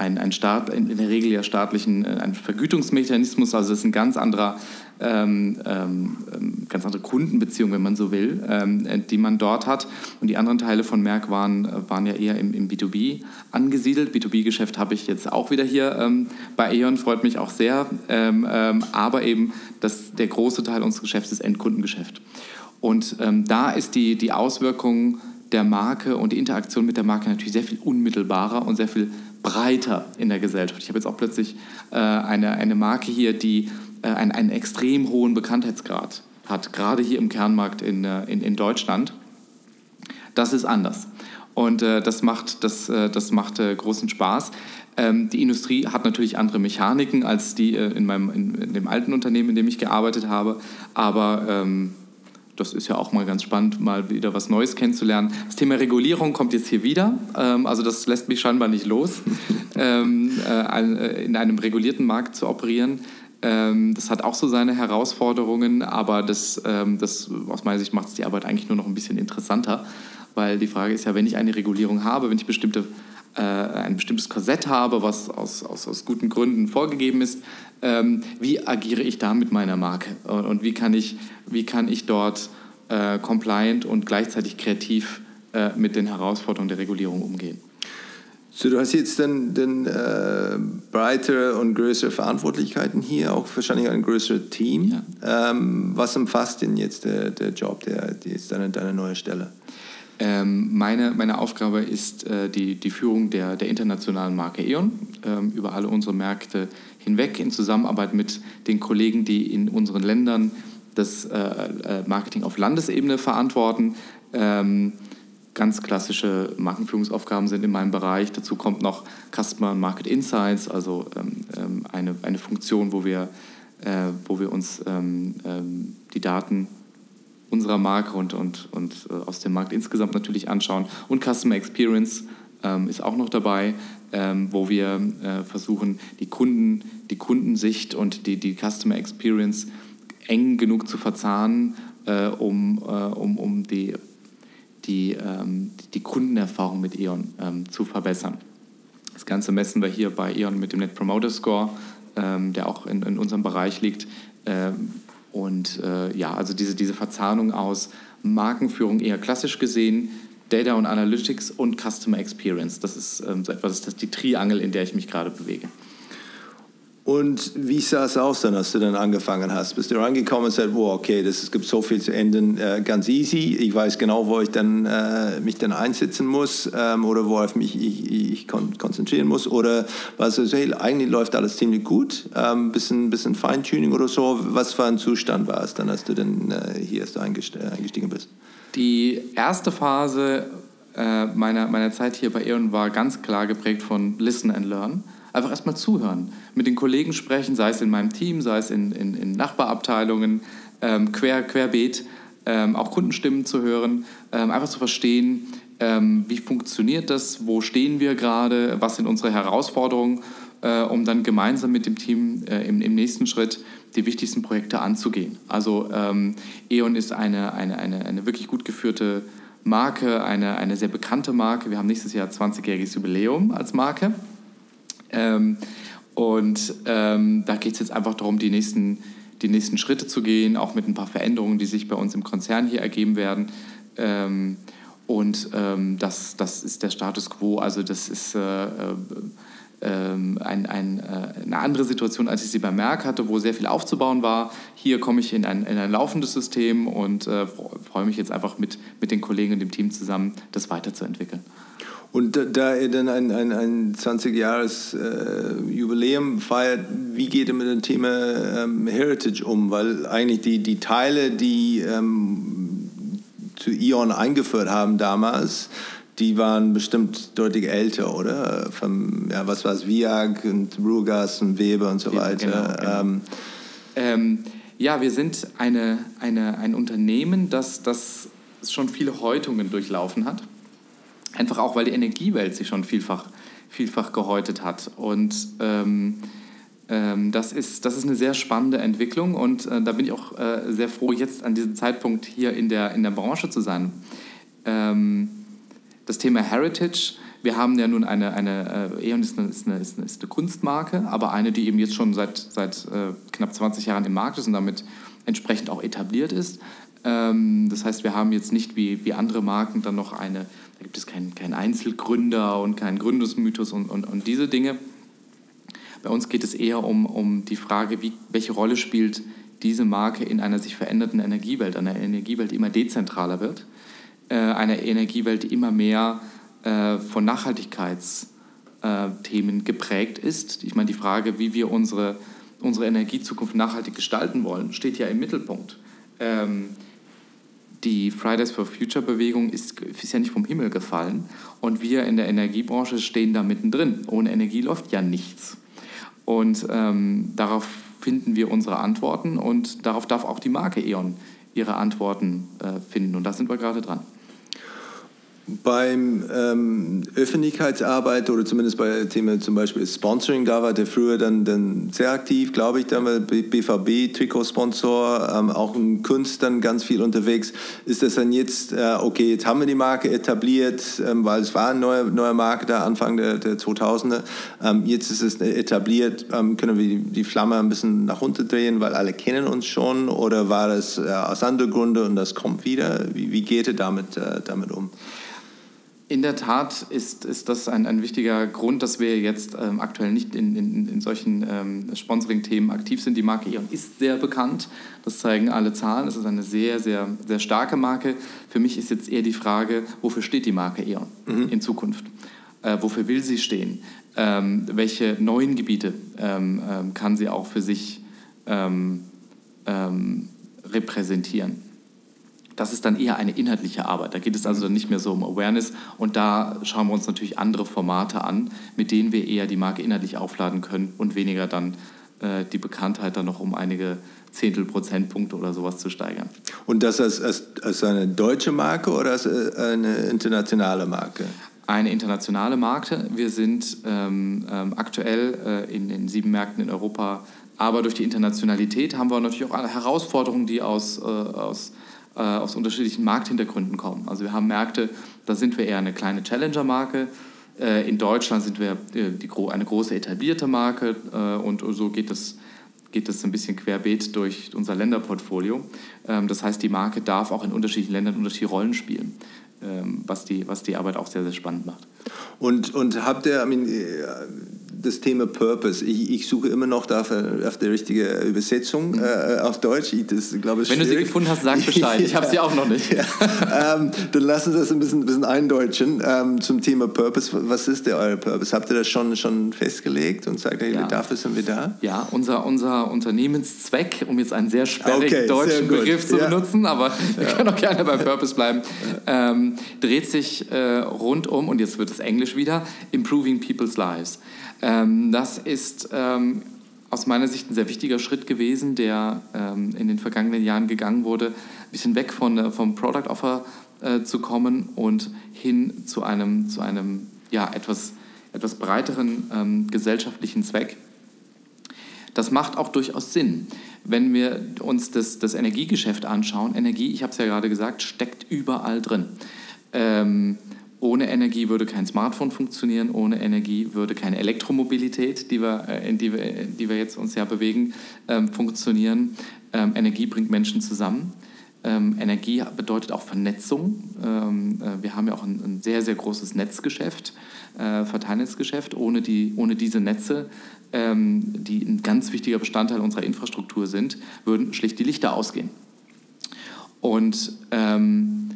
ein, ein Staat, in der Regel ja staatlichen äh, ein Vergütungsmechanismus, also es ist ein ganz anderer, ähm, ähm, ähm, ganz andere Kundenbeziehung, wenn man so will, ähm, äh, die man dort hat. Und die anderen Teile von Merck waren, äh, waren ja eher im, im B2B angesiedelt. B2B-Geschäft habe ich jetzt auch wieder hier ähm, bei E.ON, freut mich auch sehr. Ähm, aber eben das, der große Teil unseres Geschäfts ist Endkundengeschäft. Und da ist die, die Auswirkung der Marke und die Interaktion mit der Marke natürlich sehr viel unmittelbarer und sehr viel breiter in der Gesellschaft. Ich habe jetzt auch plötzlich äh, eine, eine Marke hier, die äh, einen, einen extrem hohen Bekanntheitsgrad hat, gerade hier im Kernmarkt in, äh, in, in Deutschland. Das ist anders. Und äh, das macht, das, äh, das macht äh, großen Spaß. Ähm, die Industrie hat natürlich andere Mechaniken als die äh, in, meinem, in, in, dem alten Unternehmen, in dem ich gearbeitet habe. Aber ähm, das ist ja auch mal ganz spannend, mal wieder was Neues kennenzulernen. Das Thema Regulierung kommt jetzt hier wieder. Ähm, also das lässt mich scheinbar nicht los, ähm, äh, in einem regulierten Markt zu operieren. Ähm, das hat auch so seine Herausforderungen, aber das, das aus meiner Sicht macht es die Arbeit eigentlich nur noch ein bisschen interessanter, weil die Frage ist ja, wenn ich eine Regulierung habe, wenn ich bestimmte äh, ein bestimmtes Korsett habe, was aus, aus, aus guten Gründen vorgegeben ist, ähm, wie agiere ich da mit meiner Marke und, und wie, kann ich, wie kann ich dort äh, compliant und gleichzeitig kreativ äh, mit den Herausforderungen der Regulierung umgehen. So, du hast jetzt dann, dann äh, breitere und größere Verantwortlichkeiten hier, auch wahrscheinlich ein größeres Team. Ja. Ähm, was umfasst denn jetzt der, der Job, der, die ist deine, deine neue Stelle? Ähm, meine, meine Aufgabe ist äh, die, die Führung der, der internationalen Marke E.ON ähm, über alle unsere Märkte hinweg in Zusammenarbeit mit den Kollegen, die in unseren Ländern das äh, äh Marketing auf Landesebene verantworten. Ähm, ganz klassische Markenführungsaufgaben sind in meinem Bereich. Dazu kommt noch Customer Market Insights, also ähm, ähm, eine, eine Funktion, wo wir, äh, wo wir uns ähm, die Daten unserer Marke und, und, und äh, aus dem Markt insgesamt natürlich anschauen. Und Customer Experience ähm, ist auch noch dabei, ähm, wo wir äh, versuchen, die, Kunden, die Kundensicht und die, die Customer Experience eng genug zu verzahnen, äh, um, äh, um, um die die, ähm, die Kundenerfahrung mit E.ON ähm, zu verbessern. Das Ganze messen wir hier bei E.ON mit dem Net Promoter Score, ähm, der auch in, in, unserem Bereich liegt. Und äh, ja, also diese, diese Verzahnung aus Markenführung eher klassisch gesehen, Data und Analytics und Customer Experience. Das ist ähm, so etwas, das ist die Triangel, in der ich mich gerade bewege. Und wie sah es aus dann, als du dann angefangen hast? Bist du reingekommen und sagst, wow, okay, das, es gibt so viel zu ändern, äh, ganz easy. Ich weiß genau, wo ich dann, äh, mich dann einsetzen muss ähm, oder worauf mich ich, ich kon konzentrieren muss. Oder was so, hey, eigentlich läuft alles ziemlich gut, ähm, bisschen, bisschen Feintuning oder so. Was für ein Zustand war es dann, als du dann äh, hier erst eingestiegen bist? Die erste Phase äh, meiner, meiner Zeit hier bei E.ON war ganz klar geprägt von Listen and Learn einfach erstmal zuhören, mit den Kollegen sprechen, sei es in meinem Team, sei es in, in, in Nachbarabteilungen, ähm, quer, querbeet, ähm, auch Kundenstimmen zu hören, ähm, einfach zu verstehen, ähm, wie funktioniert das, wo stehen wir gerade, was sind unsere Herausforderungen, äh, um dann gemeinsam mit dem Team äh, im, im, nächsten Schritt die wichtigsten Projekte anzugehen. Also ähm, E.ON ist eine, eine, eine, eine wirklich gut geführte Marke, eine, eine sehr bekannte Marke. Wir haben nächstes Jahr 20-jähriges Jubiläum als Marke. Ähm, und ähm, da geht es jetzt einfach darum, die nächsten, die nächsten Schritte zu gehen, auch mit ein paar Veränderungen, die sich bei uns im Konzern hier ergeben werden. Ähm, und ähm, das, das ist der Status quo. Also das ist äh, äh, ähm, ein, ein, äh, eine andere Situation, als ich sie bei Merck hatte, wo sehr viel aufzubauen war. Hier komme ich in ein, in ein laufendes System und äh, freue mich jetzt einfach mit, mit den Kollegen und dem Team zusammen, das weiterzuentwickeln. Und da, da ihr dann ein, ein, ein 20-Jahres-Jubiläum äh, feiert, wie geht ihr mit dem Thema ähm, Heritage um? Weil eigentlich die, die Teile, die ähm, zu Ion eingeführt haben damals, die waren bestimmt deutlich älter, oder? Vom, ja, was war es, Viag und Rugas und Weber und so weiter. Genau, genau. Ähm, ähm, ja, wir sind eine, eine, ein Unternehmen, das, das schon viele Häutungen durchlaufen hat. Einfach auch, weil die Energiewelt sich schon vielfach, vielfach gehäutet hat. Und ähm, ähm, das, ist, das ist eine sehr spannende Entwicklung und äh, da bin ich auch äh, sehr froh, jetzt an diesem Zeitpunkt hier in der, in der Branche zu sein. Ähm, das Thema Heritage, wir haben ja nun eine, eine äh, E.ON ist eine, ist, eine, ist, eine, Kunstmarke, aber eine, die eben jetzt schon seit, seit äh, knapp 20 Jahren im Markt ist und damit entsprechend auch etabliert ist. Ähm, das heißt, wir haben jetzt nicht wie, wie andere Marken dann noch eine, da gibt es keinen kein Einzelgründer und keinen Gründungsmythos und, und, und diese Dinge. Bei uns geht es eher um, um die Frage, wie, welche Rolle spielt diese Marke in einer sich verändernden Energiewelt, einer Energiewelt, die immer dezentraler wird, äh, einer Energiewelt, die immer mehr äh, von Nachhaltigkeitsthemen geprägt ist. Ich meine, die Frage, wie wir unsere, unsere Energiezukunft nachhaltig gestalten wollen, steht ja im Mittelpunkt. Ähm, die Fridays for Future Bewegung ist, ist ja nicht vom Himmel gefallen und wir in der Energiebranche stehen da mittendrin. Ohne Energie läuft ja nichts. Und ähm, darauf finden wir unsere Antworten und darauf darf auch die Marke E.ON ihre Antworten äh, finden. Und da sind wir gerade dran beim ähm, Öffentlichkeitsarbeit oder zumindest bei Themen zum Beispiel Sponsoring, da war der früher dann, dann sehr aktiv, glaube ich, da war BVB, Trikotsponsor, ähm, auch in Kunst dann ganz viel unterwegs. Ist das dann jetzt, äh, okay, jetzt haben wir die Marke etabliert, ähm, weil es war eine neue, neue Marke da Anfang der, der 2000er, ähm, jetzt ist es etabliert, ähm, können wir die, die, Flamme ein bisschen nach unten drehen, weil alle kennen uns schon oder war das äh, aus anderen Gründen und das kommt wieder? Wie, wie geht ihr damit, äh, damit um? In der Tat ist, ist das ein, ein wichtiger Grund, dass wir jetzt ähm, aktuell nicht in, in, in solchen ähm, Sponsoring-Themen aktiv sind. Die Marke E.ON ist sehr bekannt, das zeigen alle Zahlen. Es ist eine sehr, sehr, sehr starke Marke. Für mich ist jetzt eher die Frage, wofür steht die Marke E.ON mhm. in Zukunft? Äh, wofür will sie stehen? Ähm, welche neuen Gebiete ähm, ähm, kann sie auch für sich ähm, repräsentieren? Das ist dann eher eine inhaltliche Arbeit. Da geht es also nicht mehr so um Awareness. Und da schauen wir uns natürlich andere Formate an, mit denen wir eher die Marke inhaltlich aufladen können und weniger dann äh, die Bekanntheit dann noch um einige Zehntel Prozentpunkte oder sowas zu steigern. Und das als, als, als eine deutsche Marke oder als äh, eine internationale Marke? Eine internationale Marke. Wir sind ähm, ähm, aktuell äh, in den sieben Märkten in Europa, aber durch die Internationalität haben wir natürlich auch Herausforderungen, die aus, äh, aus äh, aus unterschiedlichen Markthintergründen kommen. Also wir haben Märkte, da sind wir eher eine kleine Challenger-Marke. Äh, in Deutschland sind wir äh, die, eine große etablierte Marke und so geht es geht es ein bisschen querbeet durch unser Länderportfolio. Ähm, das heißt, die Marke darf auch in unterschiedlichen Ländern unterschiedliche Rollen spielen, was die, was die Arbeit auch sehr, sehr spannend macht. Und, und habt ihr, I mean, das Thema Purpose. Ich, ich suche immer noch dafür, auf die richtige Übersetzung mhm. äh, auf Deutsch. Ich, das, glaube, Wenn du sie gefunden hast, sag Bescheid. Ich habe sie auch noch nicht. Ja. ähm, dann lass uns das ein bisschen, bisschen eindeutschen ähm, zum Thema Purpose. Was ist der euer Purpose? Habt ihr das schon, schon festgelegt und sagt, hey, ja. dafür sind wir da? Ja, unser, unser Unternehmenszweck, um jetzt einen sehr sperrigen okay, deutschen Begriff zu ja. benutzen, aber wir können auch gerne beim Purpose bleiben, ähm, dreht sich äh, rund um, und jetzt wird es Englisch wieder, Improving People's Lives. Ähm, das ist ähm, aus meiner Sicht ein sehr wichtiger Schritt gewesen, der ähm, in den vergangenen Jahren gegangen wurde, ein bisschen weg von, äh, vom Product Offer äh, zu kommen und hin zu einem, zu einem ja, etwas, etwas breiteren ähm, gesellschaftlichen Zweck. Das macht auch durchaus Sinn. Wenn wir uns das, das Energiegeschäft anschauen, Energie, ich habe es ja gerade gesagt, steckt überall drin. Ähm, ohne Energie würde kein Smartphone funktionieren, ohne Energie würde keine Elektromobilität, die wir, äh, in die wir, die wir jetzt uns ja bewegen, ähm, funktionieren. Ähm, Energie bringt Menschen zusammen. Ähm, Energie bedeutet auch Vernetzung. Ähm, äh, wir haben ja auch ein, ein, sehr, sehr großes Netzgeschäft, äh, Verteilnetzgeschäft. Ohne, die, ohne diese Netze, ähm, die ein ganz wichtiger Bestandteil unserer Infrastruktur sind, würden schlicht die Lichter ausgehen. Und ähm,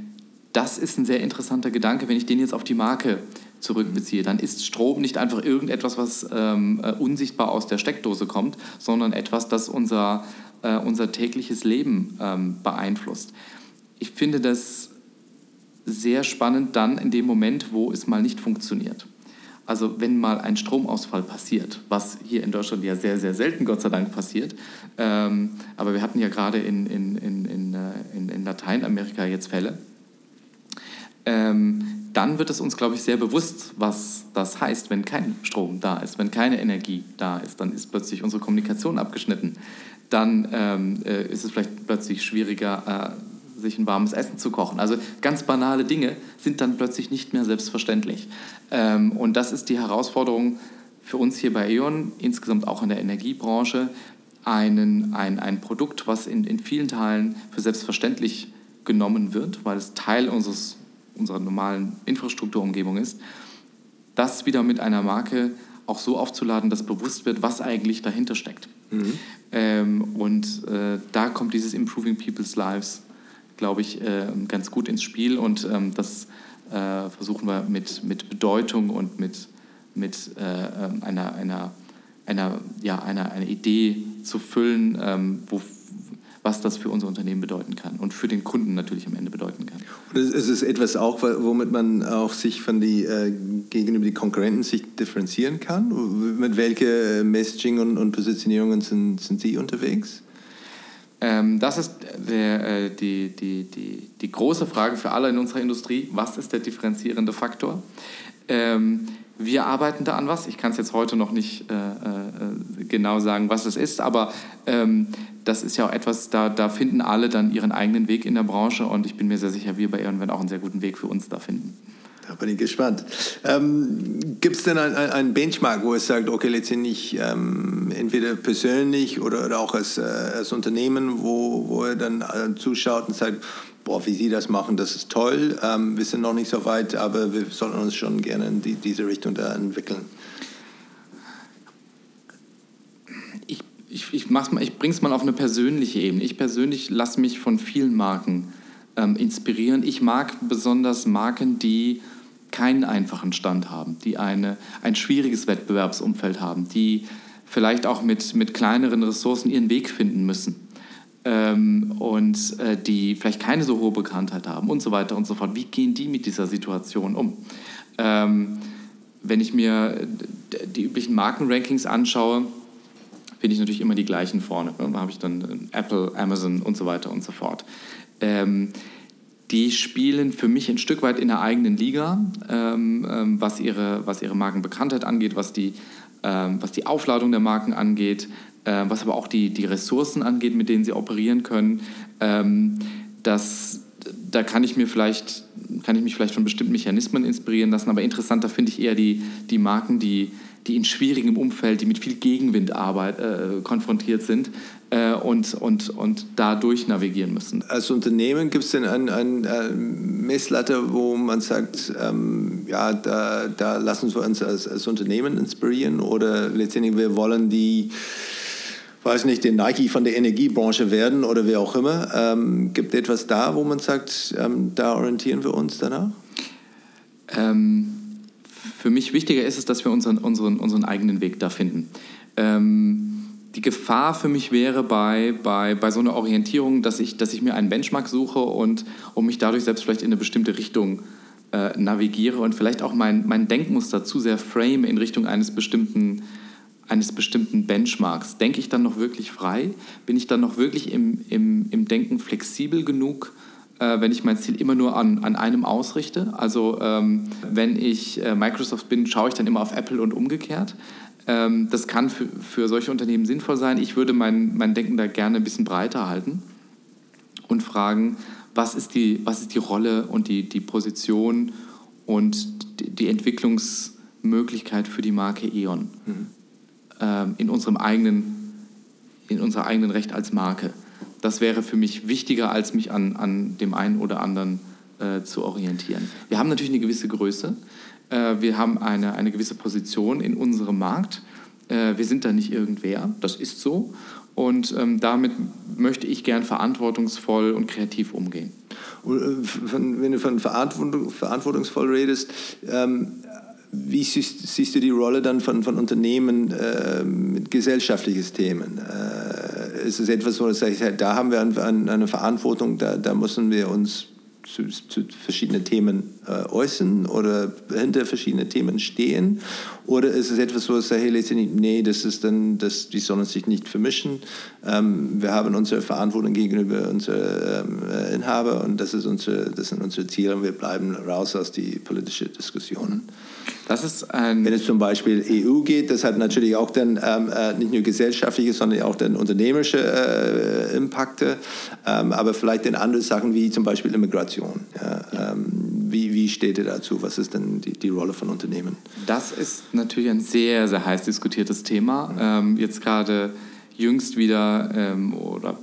das ist ein sehr interessanter Gedanke, wenn ich den jetzt auf die Marke zurückbeziehe. Dann ist Strom nicht einfach irgendetwas, was ähm, äh, unsichtbar aus der Steckdose kommt, sondern etwas, das unser, äh, unser tägliches Leben ähm, beeinflusst. Ich finde das sehr spannend dann in dem Moment, wo es mal nicht funktioniert. Also wenn mal ein Stromausfall passiert, was hier in Deutschland ja sehr, sehr selten, Gott sei Dank, passiert. Ähm, aber wir hatten ja gerade in, in, in, in, äh, in Lateinamerika jetzt Fälle, ähm, dann wird es uns, glaube ich, sehr bewusst, was das heißt, wenn kein Strom da ist, wenn keine Energie da ist. Dann ist plötzlich unsere Kommunikation abgeschnitten. Dann ähm, äh, ist es vielleicht plötzlich schwieriger, äh, sich ein warmes Essen zu kochen. Also ganz banale Dinge sind dann plötzlich nicht mehr selbstverständlich. Ähm, und das ist die Herausforderung für uns hier bei E.ON, insgesamt auch in der Energiebranche, einen, ein, ein Produkt, was in, in vielen Teilen für selbstverständlich genommen wird, weil es Teil unseres unserer normalen Infrastrukturumgebung ist, das wieder mit einer Marke auch so aufzuladen, dass bewusst wird, was eigentlich dahinter steckt. Mhm. Ähm, und äh, da kommt dieses Improving People's Lives, glaube ich, äh, ganz gut ins Spiel. Und ähm, das äh, versuchen wir mit, mit Bedeutung und mit, mit äh, ähm, einer, einer, einer, ja, einer, einer Idee zu füllen, ähm, wo, was das für unser Unternehmen bedeuten kann und für den Kunden natürlich am Ende bedeuten kann. Es ist etwas auch, womit man auch sich von die, äh, gegenüber die Konkurrenten sich differenzieren kann. Mit welchen Messaging und, und Positionierungen sind, sind Sie unterwegs? Ähm, das ist der, äh, die, die, die, die große Frage für alle in unserer Industrie. Was ist der differenzierende Faktor? Ähm, wir arbeiten da an was. Ich kann es jetzt heute noch nicht äh, äh, genau sagen, was es ist, aber ähm, das ist ja auch etwas, da, da finden alle dann ihren eigenen Weg in der Branche und ich bin mir sehr sicher, wir bei Ehren werden auch einen sehr guten Weg für uns da finden. Da bin ich gespannt. Ähm, Gibt es denn einen Benchmark, wo es sagt, okay, letztendlich ähm, entweder persönlich oder, oder auch als, äh, als Unternehmen, wo, wo er dann äh, zuschaut und sagt, boah, wie Sie das machen, das ist toll. Ähm, wir sind noch nicht so weit, aber wir sollten uns schon gerne in die, diese Richtung da entwickeln? Ich, ich, ich, ich bringe es mal auf eine persönliche Ebene. Ich persönlich lasse mich von vielen Marken ähm, inspirieren. Ich mag besonders Marken, die keinen einfachen Stand haben, die eine, ein schwieriges Wettbewerbsumfeld haben, die vielleicht auch mit, mit kleineren Ressourcen ihren Weg finden müssen ähm, und äh, die vielleicht keine so hohe Bekanntheit haben und so weiter und so fort. Wie gehen die mit dieser Situation um? Ähm, wenn ich mir die üblichen Markenrankings anschaue, finde ich natürlich immer die gleichen vorne. Da habe ich dann Apple, Amazon und so weiter und so fort. Ähm, die spielen für mich ein Stück weit in der eigenen Liga, ähm, ähm, was, ihre, was ihre Markenbekanntheit angeht, was die, ähm, was die Aufladung der Marken angeht, äh, was aber auch die, die Ressourcen angeht, mit denen sie operieren können. Ähm, das, da kann ich mir vielleicht kann ich mich vielleicht von bestimmten Mechanismen inspirieren lassen, aber interessanter finde ich eher die, die Marken, die, die in schwierigem Umfeld, die mit viel Gegenwind Arbeit, äh, konfrontiert sind äh, und, und, und dadurch navigieren müssen. Als Unternehmen gibt es denn eine ein, ein Messlatte, wo man sagt, ähm, ja, da, da lassen wir uns als, als Unternehmen inspirieren oder letztendlich wir wollen die weiß nicht, den Nike von der Energiebranche werden oder wer auch immer. Ähm, gibt es etwas da, wo man sagt, ähm, da orientieren wir uns danach? Ähm, für mich wichtiger ist es, dass wir unseren, unseren, unseren eigenen Weg da finden. Ähm, die Gefahr für mich wäre bei, bei, bei so einer Orientierung, dass ich, dass ich mir einen Benchmark suche und, und mich dadurch selbst vielleicht in eine bestimmte Richtung äh, navigiere und vielleicht auch mein, mein Denkmuster zu sehr frame in Richtung eines bestimmten eines bestimmten Benchmarks. Denke ich dann noch wirklich frei? Bin ich dann noch wirklich im, im, im Denken flexibel genug, äh, wenn ich mein Ziel immer nur an, an einem ausrichte? Also ähm, wenn ich äh, Microsoft bin, schaue ich dann immer auf Apple und umgekehrt. Ähm, das kann für, für solche Unternehmen sinnvoll sein. Ich würde mein, mein Denken da gerne ein bisschen breiter halten und fragen, was ist die, was ist die Rolle und die, die Position und die, die Entwicklungsmöglichkeit für die Marke E.ON? Mhm ähm, in, unserem eigenen, in unserer eigenen Recht als Marke. Das wäre für mich wichtiger, als mich an, an dem einen oder anderen äh, zu orientieren. Wir haben natürlich eine gewisse Größe, äh, wir haben eine, eine gewisse Position in unserem Markt. Äh, wir sind da nicht irgendwer, das ist so. Und ähm, damit möchte ich gern verantwortungsvoll und kreativ umgehen. Äh, wenn du von Verantwortung, verantwortungsvoll redest, ähm, wie siehst, siehst, du die Rolle dann von, von Unternehmen äh, mit gesellschaftlichen Themen? Äh, ist es etwas, wo du sagst, da haben wir eine Verantwortung, da, da müssen wir uns zu, zu verschiedenen Themen äh, äußern oder hinter verschiedenen Themen stehen? Oder ist es etwas, wo du sagst, hey, nee, das ist dann, das, die sollen sich nicht vermischen. Ähm, wir haben unsere Verantwortung gegenüber unseren ähm, Inhaber und das, ist unsere, das sind unsere Ziele und wir bleiben raus aus die politischen Diskussionen. Das ist Wenn es zum Beispiel EU geht, das hat natürlich auch dann ähm, äh, nicht nur gesellschaftliche, sondern auch dann unternehmerische äh, Impakte, ähm, aber vielleicht in andere Sachen wie zum Beispiel Immigration. Ja, ähm, wie, steht ihr dazu? Was ist denn die, die Rolle von Unternehmen? Das ist natürlich ein sehr, sehr heiß diskutiertes Thema. Mhm. Ähm, jetzt gerade jüngst wieder ähm, oder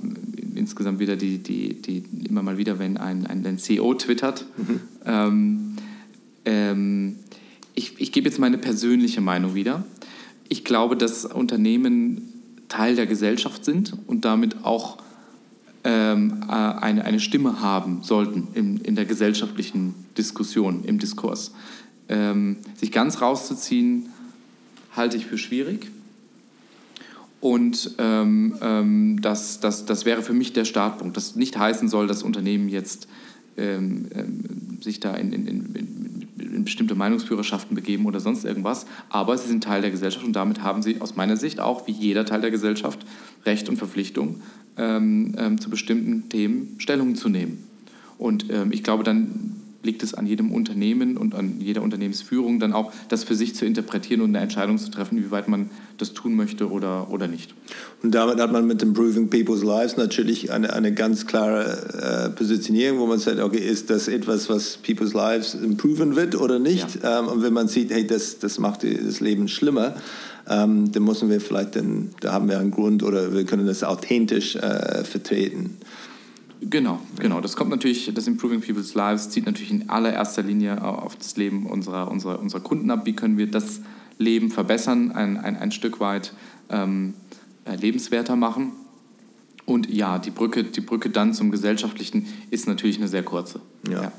insgesamt wieder die, die, die immer mal wieder, wenn ein, ein, ein CEO twittert. Mhm. Ähm, ähm ich, ich gebe jetzt meine persönliche Meinung wieder. Ich glaube, dass Unternehmen Teil der Gesellschaft sind und damit auch ähm, äh, eine, eine Stimme haben sollten in, in der gesellschaftlichen Diskussion, im Diskurs. Ähm, sich ganz rauszuziehen, halte ich für schwierig. Und ähm, ähm, das, das, das wäre für mich der Startpunkt. Das nicht heißen soll, dass Unternehmen jetzt ähm, ähm, sich da in, in, in, in bestimmte Meinungsführerschaften begeben oder sonst irgendwas, aber sie sind Teil der Gesellschaft und damit haben sie aus meiner Sicht auch, wie jeder Teil der Gesellschaft, Recht und Verpflichtung, ähm, ähm, zu bestimmten Themen Stellung zu nehmen. Und ähm, ich glaube, dann liegt es an jedem Unternehmen und an jeder Unternehmensführung dann auch, das für sich zu interpretieren und eine Entscheidung zu treffen, wie weit man das tun möchte oder, oder nicht. Und damit hat man mit Improving People's Lives natürlich eine, eine ganz klare äh, Positionierung, wo man sagt, okay, ist das etwas, was People's Lives improven wird oder nicht? Ja. Ähm, und wenn man sieht, hey, das, das macht das Leben schlimmer, ähm, dann müssen wir vielleicht, dann, da haben wir einen Grund oder wir können das authentisch äh, vertreten. Genau, genau. Das kommt natürlich, das Improving People's Lives zieht natürlich in allererster Linie auf das Leben unserer, unserer, unserer Kunden ab. Wie können wir das Leben verbessern, ein, ein, ein Stück weit ähm, äh, lebenswerter machen? Und ja, die Brücke, die Brücke dann zum Gesellschaftlichen ist natürlich eine sehr kurze. Ja. ja.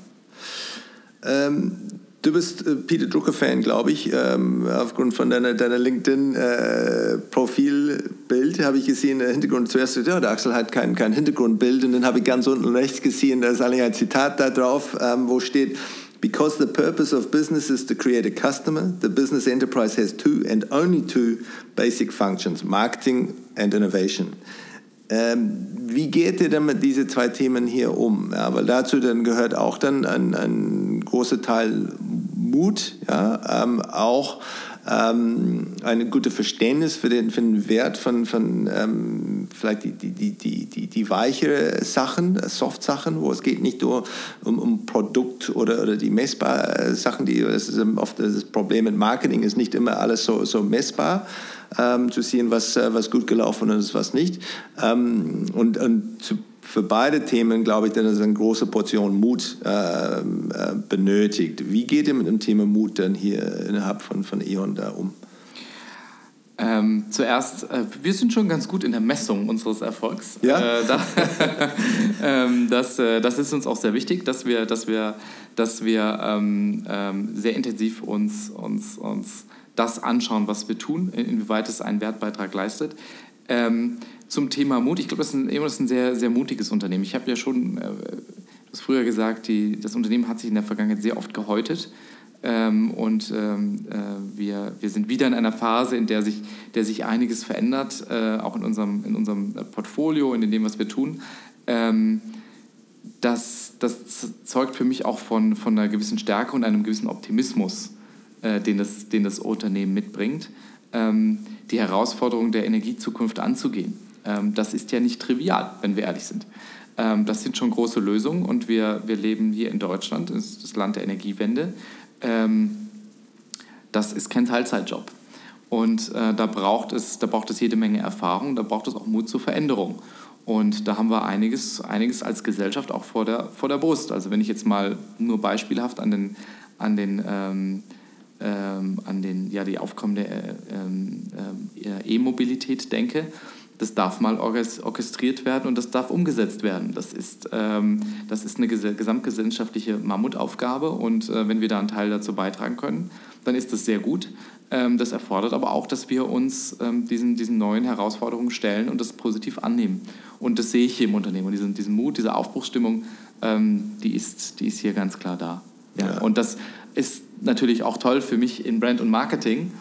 Ähm, Du bist äh, Peter Drucker-Fan, glaube ich. Ähm, aufgrund von deiner, deiner LinkedIn-Profilbild äh, habe ich gesehen, der Hintergrund zuerst, ja, der Axel hat kein, kein Hintergrundbild. Und dann habe ich ganz unten rechts gesehen, da ist eigentlich ein Zitat da drauf, ähm, wo steht, Because the purpose of business is to create a customer, the business enterprise has two and only two basic functions, marketing and innovation. Ähm, wie geht ihr denn mit diesen zwei Themen hier um? Ja, weil dazu dann gehört auch dann ein, ein großer Teil Mut, ja, ähm, auch ähm, ein gutes Verständnis für den, für den Wert von, von ähm, vielleicht die, die, die, die, die weichere Sachen, Soft-Sachen, wo es geht nicht nur um, um Produkt oder, oder die messbaren Sachen, die, das ist oft das Problem mit Marketing, ist nicht immer alles so, so messbar. Ähm, zu sehen, was, äh, was gut gelaufen ist, was nicht. Ähm, und, und zu für beide Themen, glaube ich, dass es eine große Portion Mut äh, äh, benötigt. Wie geht ihr mit dem Thema Mut dann hier innerhalb von, von E.ON da um? Ähm, zuerst, äh, wir sind schon ganz gut in der Messung unseres Erfolgs. Ja? Äh, da, ähm, das, äh, das ist uns auch sehr wichtig, dass wir, dass wir, dass wir ähm, ähm sehr intensiv uns, uns, uns das anschauen, was wir tun, inwieweit es einen Wertbeitrag leistet. Zum Thema Mut. Ich glaube, das, das, ist ein sehr, sehr mutiges Unternehmen. Ich habe ja schon äh, das früher gesagt, die, das Unternehmen hat sich in der Vergangenheit sehr oft gehäutet. Ähm, und ähm, äh, wir, wir sind wieder in einer Phase, in der sich, der sich einiges verändert, äh, auch in unserem, in unserem Portfolio, in dem, was wir tun. Ähm, das, das zeugt für mich auch von, von einer gewissen Stärke und einem gewissen Optimismus, äh, den, das, den das Unternehmen mitbringt, ähm, die Herausforderung der Energiezukunft anzugehen. Ähm, das ist ja nicht trivial, wenn wir ehrlich sind. Ähm, das sind schon große Lösungen und wir, wir leben hier in Deutschland, das ist das Land der Energiewende. Ähm, das ist kein Teilzeitjob. Und äh, da, braucht es, da braucht es jede Menge Erfahrung, da braucht es auch Mut zur Veränderung. Und da haben wir einiges, einiges als Gesellschaft auch vor der, vor der Brust. Also wenn ich jetzt mal nur beispielhaft an den, an den, ähm, ähm, an den ja, die aufkommende äh, äh, E-Mobilität denke, das darf mal orchestriert werden und das darf umgesetzt werden. Das ist, ähm, das ist eine gesamtgesellschaftliche Mammutaufgabe und äh, wenn wir da einen Teil dazu beitragen können, dann ist das sehr gut. Ähm, das erfordert aber auch, dass wir uns ähm, diesen, diesen neuen Herausforderungen stellen und das positiv annehmen. Und das sehe ich hier im Unternehmen. Und diesen, diesen Mut, diese Aufbruchsstimmung, ähm, die, ist, die ist hier ganz klar da. Ja. ja. Und das ist natürlich auch toll für mich in Brand und Marketing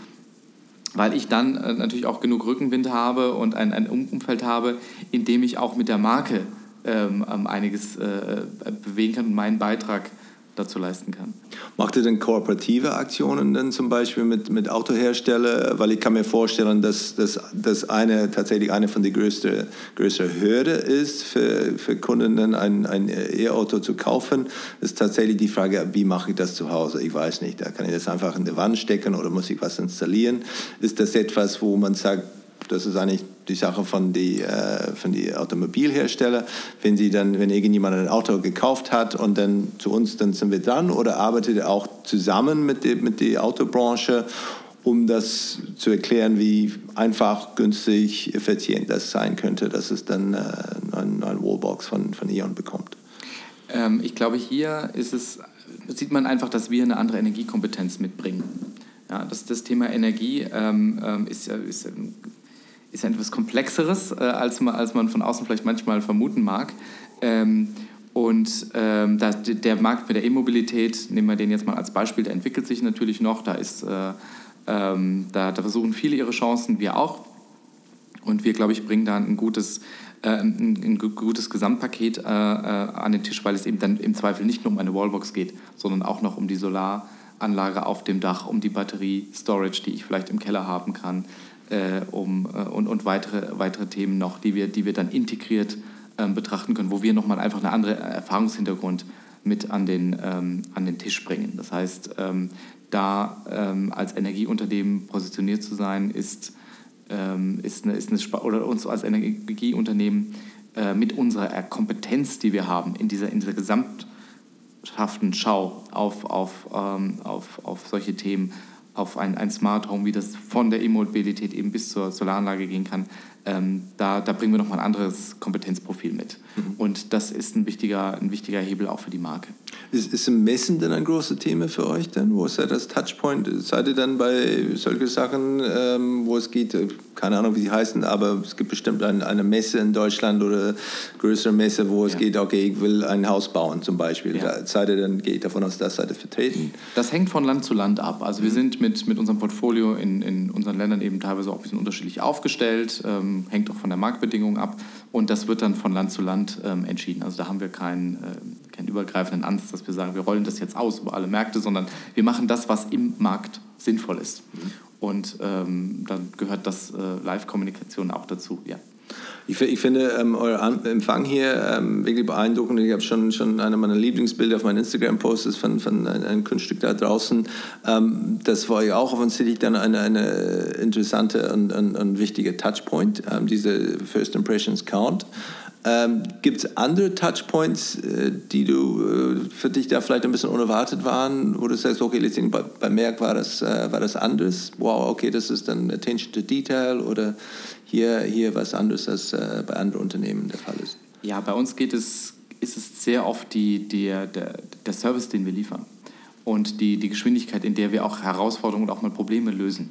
weil ich dann äh, natürlich auch genug Rückenwind habe und ein, ein Umfeld habe, in dem ich auch mit der Marke ähm, einiges äh, bewegen kann und meinen Beitrag dazu leisten kann. Macht ihr denn kooperative Aktionen denn zum Beispiel mit, mit Autoherstellern? Weil ich kann mir vorstellen, dass das eine tatsächlich eine von den größten größte Hürde ist für, für Kunden, ein, ein E-Auto zu kaufen. Ist tatsächlich die Frage, wie mache ich das zu Hause? Ich weiß nicht. Da kann ich das einfach in die Wand stecken oder muss ich was installieren? Ist das etwas, wo man sagt, das ist eigentlich die Sache von die, äh, von die Automobilhersteller. Wenn sie dann, wenn irgendjemand ein Auto gekauft hat und dann zu uns, dann sind wir dran oder arbeitet ihr auch zusammen mit der mit die Autobranche, um das zu erklären, wie einfach, günstig, effizient das sein könnte, dass es dann äh, ein, ein Wallbox von, von E.ON bekommt? Ähm, ich glaube, hier ist es, sieht man einfach, dass wir eine andere Energiekompetenz mitbringen. Ja, das, das Thema Energie ähm, ähm ist, ist ist etwas Komplexeres, äh, als, man, als man von außen vielleicht manchmal vermuten mag. Ähm, und ähm, da, der Markt mit der E-Mobilität, nehmen wir den jetzt mal als Beispiel, der entwickelt sich natürlich noch. Da, ist, äh, ähm, da, da, versuchen viele ihre Chancen, wir auch. Und wir, glaube ich, bringen da ein gutes, äh, ein, ein, gutes Gesamtpaket äh, äh, an den Tisch, weil es eben dann im Zweifel nicht nur um eine Wallbox geht, sondern auch noch um die Solaranlage auf dem Dach, um die Batterie-Storage, die ich vielleicht im Keller haben kann, um, äh, und, und weitere, weitere Themen noch, die wir, die wir dann integriert ähm, betrachten können, wo wir nochmal einfach einen anderen Erfahrungshintergrund mit an den, ähm, an den Tisch bringen. Das heißt, ähm, da ähm, als Energieunternehmen positioniert zu sein, ist, ähm, ist, eine, ist eine, oder uns als Energieunternehmen äh, mit unserer Kompetenz, die wir haben, in dieser, in dieser gesamthaften Schau auf, auf, ähm, auf, auf solche Themen, auf ein, ein Smart Home, wie das von der E-Mobilität eben bis zur Solaranlage gehen kann, ähm, da, da bringen wir nochmal ein anderes Kompetenzprofil mit. Mhm. Und das ist ein wichtiger, ein wichtiger Hebel auch für die Marke. Ist, ist Messen denn ein großes Thema für euch denn? Wo ist da das Touchpoint? Seid ihr dann bei solchen Sachen, ähm, wo es geht, keine Ahnung, wie sie heißen, aber es gibt bestimmt ein, eine Messe in Deutschland oder größere Messe, wo es ja. geht, okay, ich will ein Haus bauen zum Beispiel. Ja. Da seid ihr dann, gehe ich davon aus, dass seid ihr vertreten? Das hängt von Land zu Land ab. Also mhm. wir sind mit, mit unserem Portfolio in, in unseren Ländern eben teilweise auch ein bisschen unterschiedlich aufgestellt, ähm, hängt auch von der Marktbedingung ab und das wird dann von Land zu Land ähm, entschieden. Also da haben wir keinen, äh, keinen übergreifenden Ansatz, dass wir sagen, wir rollen das jetzt aus über alle Märkte, sondern wir machen das, was im Markt sinnvoll ist. Mhm. Und ähm, dann gehört das äh, Live-Kommunikation auch dazu, ja. Ich, ich finde ähm, euer Empfang hier ähm, wirklich beeindruckend. Ich habe schon, schon eine meiner Lieblingsbilder auf meinem Instagram-Post von, von einem, einem Kunststück da draußen. Ähm, das war ja auch offensichtlich dann eine, eine interessante und, und, und wichtige Touchpoint, ähm, diese First Impressions Count. Ähm, Gibt es andere Touchpoints, äh, die du äh, für dich da vielleicht ein bisschen unerwartet waren, wo du sagst, okay, bei, bei Merck war das, äh, war das anders? Wow, okay, das ist dann Attention to Detail oder hier, hier was anderes, als äh, bei anderen Unternehmen der Fall ist? Ja, bei uns geht es, ist es sehr oft die, die, der, der Service, den wir liefern und die, die Geschwindigkeit, in der wir auch Herausforderungen und auch mal Probleme lösen.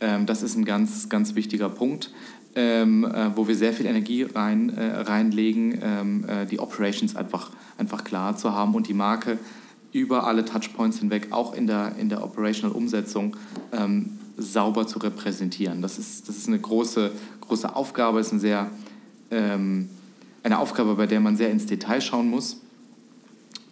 Ähm, das ist ein ganz, ganz wichtiger Punkt ähm, äh, wo wir sehr viel Energie rein, äh, reinlegen, ähm, äh, die Operations einfach, einfach klar zu haben und die Marke über alle Touchpoints hinweg, auch in der, in der Operational Umsetzung, ähm, sauber zu repräsentieren. Das ist, das ist eine große, große Aufgabe, ist ein sehr, ähm, eine Aufgabe, bei der man sehr ins Detail schauen muss.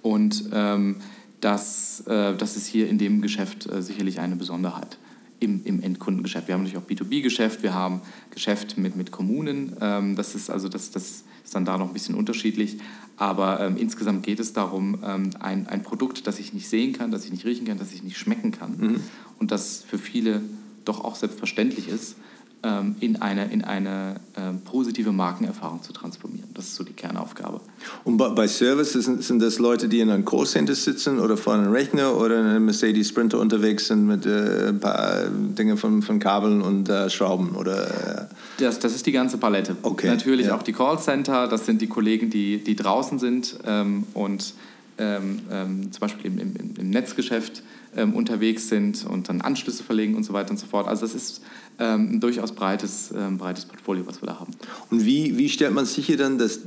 Und ähm, das, äh, das ist hier in dem Geschäft äh, sicherlich eine Besonderheit im, im Endkundengeschäft. Wir haben natürlich auch B2B-Geschäft, wir haben Geschäft mit, mit Kommunen. Ähm, das ist also das, das ist dann da noch ein bisschen unterschiedlich. Aber ähm, insgesamt geht es darum, ähm, ein, ein Produkt, das ich nicht sehen kann, das ich nicht riechen kann, das ich nicht schmecken kann mhm. und das für viele doch auch selbstverständlich ist, ähm, in eine, in eine ähm, positive Markenerfahrung zu transformieren. Das ist so die Kernaufgabe. Und bei Services sind, sind das Leute, die in einem Callcenter sitzen oder vor einem Rechner oder in einem Mercedes Sprinter unterwegs sind mit äh, ein paar Dingen von, von Kabeln und äh, Schrauben? Oder, äh? das, das ist die ganze Palette. Okay. Natürlich ja. auch die Callcenter, das sind die Kollegen, die, die draußen sind ähm, und ähm, ähm, zum Beispiel im, im, im Netzgeschäft ähm, unterwegs sind und dann Anschlüsse verlegen und so weiter und so fort. Also das ist ein durchaus breites, ähm, breites Portfolio, was wir da haben. Und wie, wie stellt man sicher dann, dass,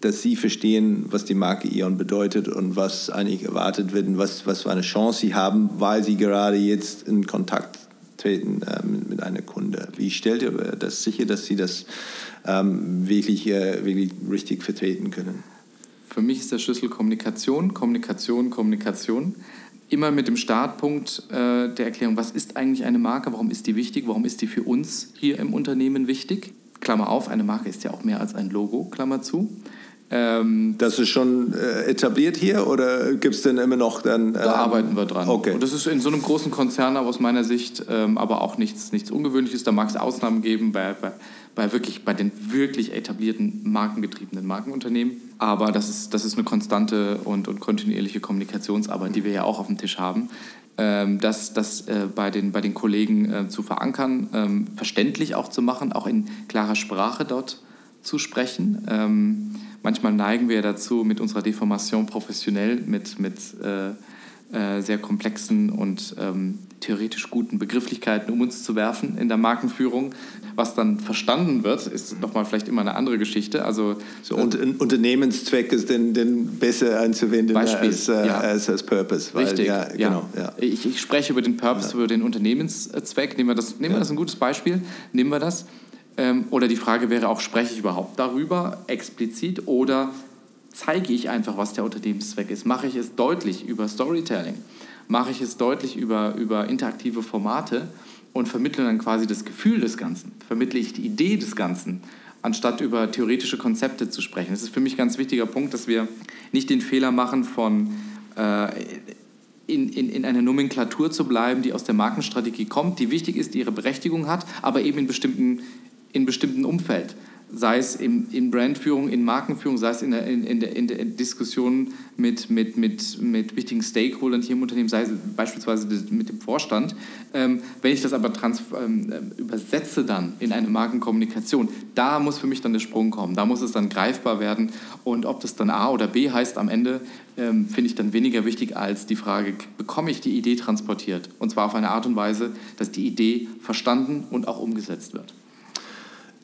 dass Sie verstehen, was die Marke Ion bedeutet und was eigentlich erwartet wird und was, was für eine Chance Sie haben, weil Sie gerade jetzt in Kontakt treten ähm, mit einer Kunde? Wie stellt ihr das sicher, dass Sie das ähm, wirklich, äh, wirklich richtig vertreten können? Für mich ist der Schlüssel Kommunikation, Kommunikation, Kommunikation immer mit dem Startpunkt äh, der Erklärung, was ist eigentlich eine Marke, warum ist die wichtig, warum ist die für uns hier im Unternehmen wichtig. Klammer auf, eine Marke ist ja auch mehr als ein Logo, Klammer zu. Ähm, das ist schon äh, etabliert hier oder gibt es denn immer noch dann? Ähm, da arbeiten wir dran. Okay. Und das ist in so einem großen Konzern aus meiner Sicht ähm, aber auch nichts, nichts Ungewöhnliches. Da mag es Ausnahmen geben bei, bei, bei, wirklich, bei den wirklich etablierten markengetriebenen Markenunternehmen. Aber das ist, das ist eine konstante und, und kontinuierliche Kommunikationsarbeit, die wir ja auch auf dem Tisch haben. Ähm, das das äh, bei, den, bei den Kollegen äh, zu verankern, ähm, verständlich auch zu machen, auch in klarer Sprache dort zu sprechen. Ähm, manchmal neigen wir dazu, mit unserer Deformation professionell, mit, mit äh, äh, sehr komplexen und ähm, theoretisch guten Begrifflichkeiten um uns zu werfen in der Markenführung. Was dann verstanden wird, ist nochmal vielleicht immer eine andere Geschichte. Also, so, und äh, Unternehmenszweck ist den, den besser einzuwenden Beispiel, als, äh, ja. als, als Purpose. Weil, Richtig, ja, genau, ja. Ich, ich, spreche über den Purpose, über den Unternehmenszweck. Nehmen wir das, nehmen wir das ein gutes Beispiel. Nehmen wir das. Ähm, oder die Frage wäre auch, spreche ich überhaupt darüber explizit oder zeige ich einfach, was der Unternehmenszweck ist? Mache ich es deutlich über Storytelling? Mache ich es deutlich über, über interaktive Formate und vermittle dann quasi das Gefühl des Ganzen? Vermittle ich die Idee des Ganzen? anstatt über theoretische Konzepte zu sprechen. Das ist für mich ein ganz wichtiger Punkt, dass wir nicht den Fehler machen, von äh, in, in, in einer Nomenklatur zu bleiben, die aus der Markenstrategie kommt, die wichtig ist, die ihre Berechtigung hat, aber eben in bestimmten in bestimmten Umfeld. Sei es im, in Brandführung, in Markenführung, sei es in der, in, in der, in der Diskussion mit, mit, mit, mit wichtigen Stakeholdern hier im Unternehmen, sei es beispielsweise mit dem Vorstand. Ähm, wenn ich das aber trans, ähm, übersetze dann in eine Markenkommunikation, da muss für mich dann der Sprung kommen, da muss es dann greifbar werden und ob das dann A oder B heißt am Ende, ähm, finde ich dann weniger wichtig als die Frage, bekomme ich die Idee transportiert? Und zwar auf eine Art und Weise, dass die Idee verstanden und auch umgesetzt wird.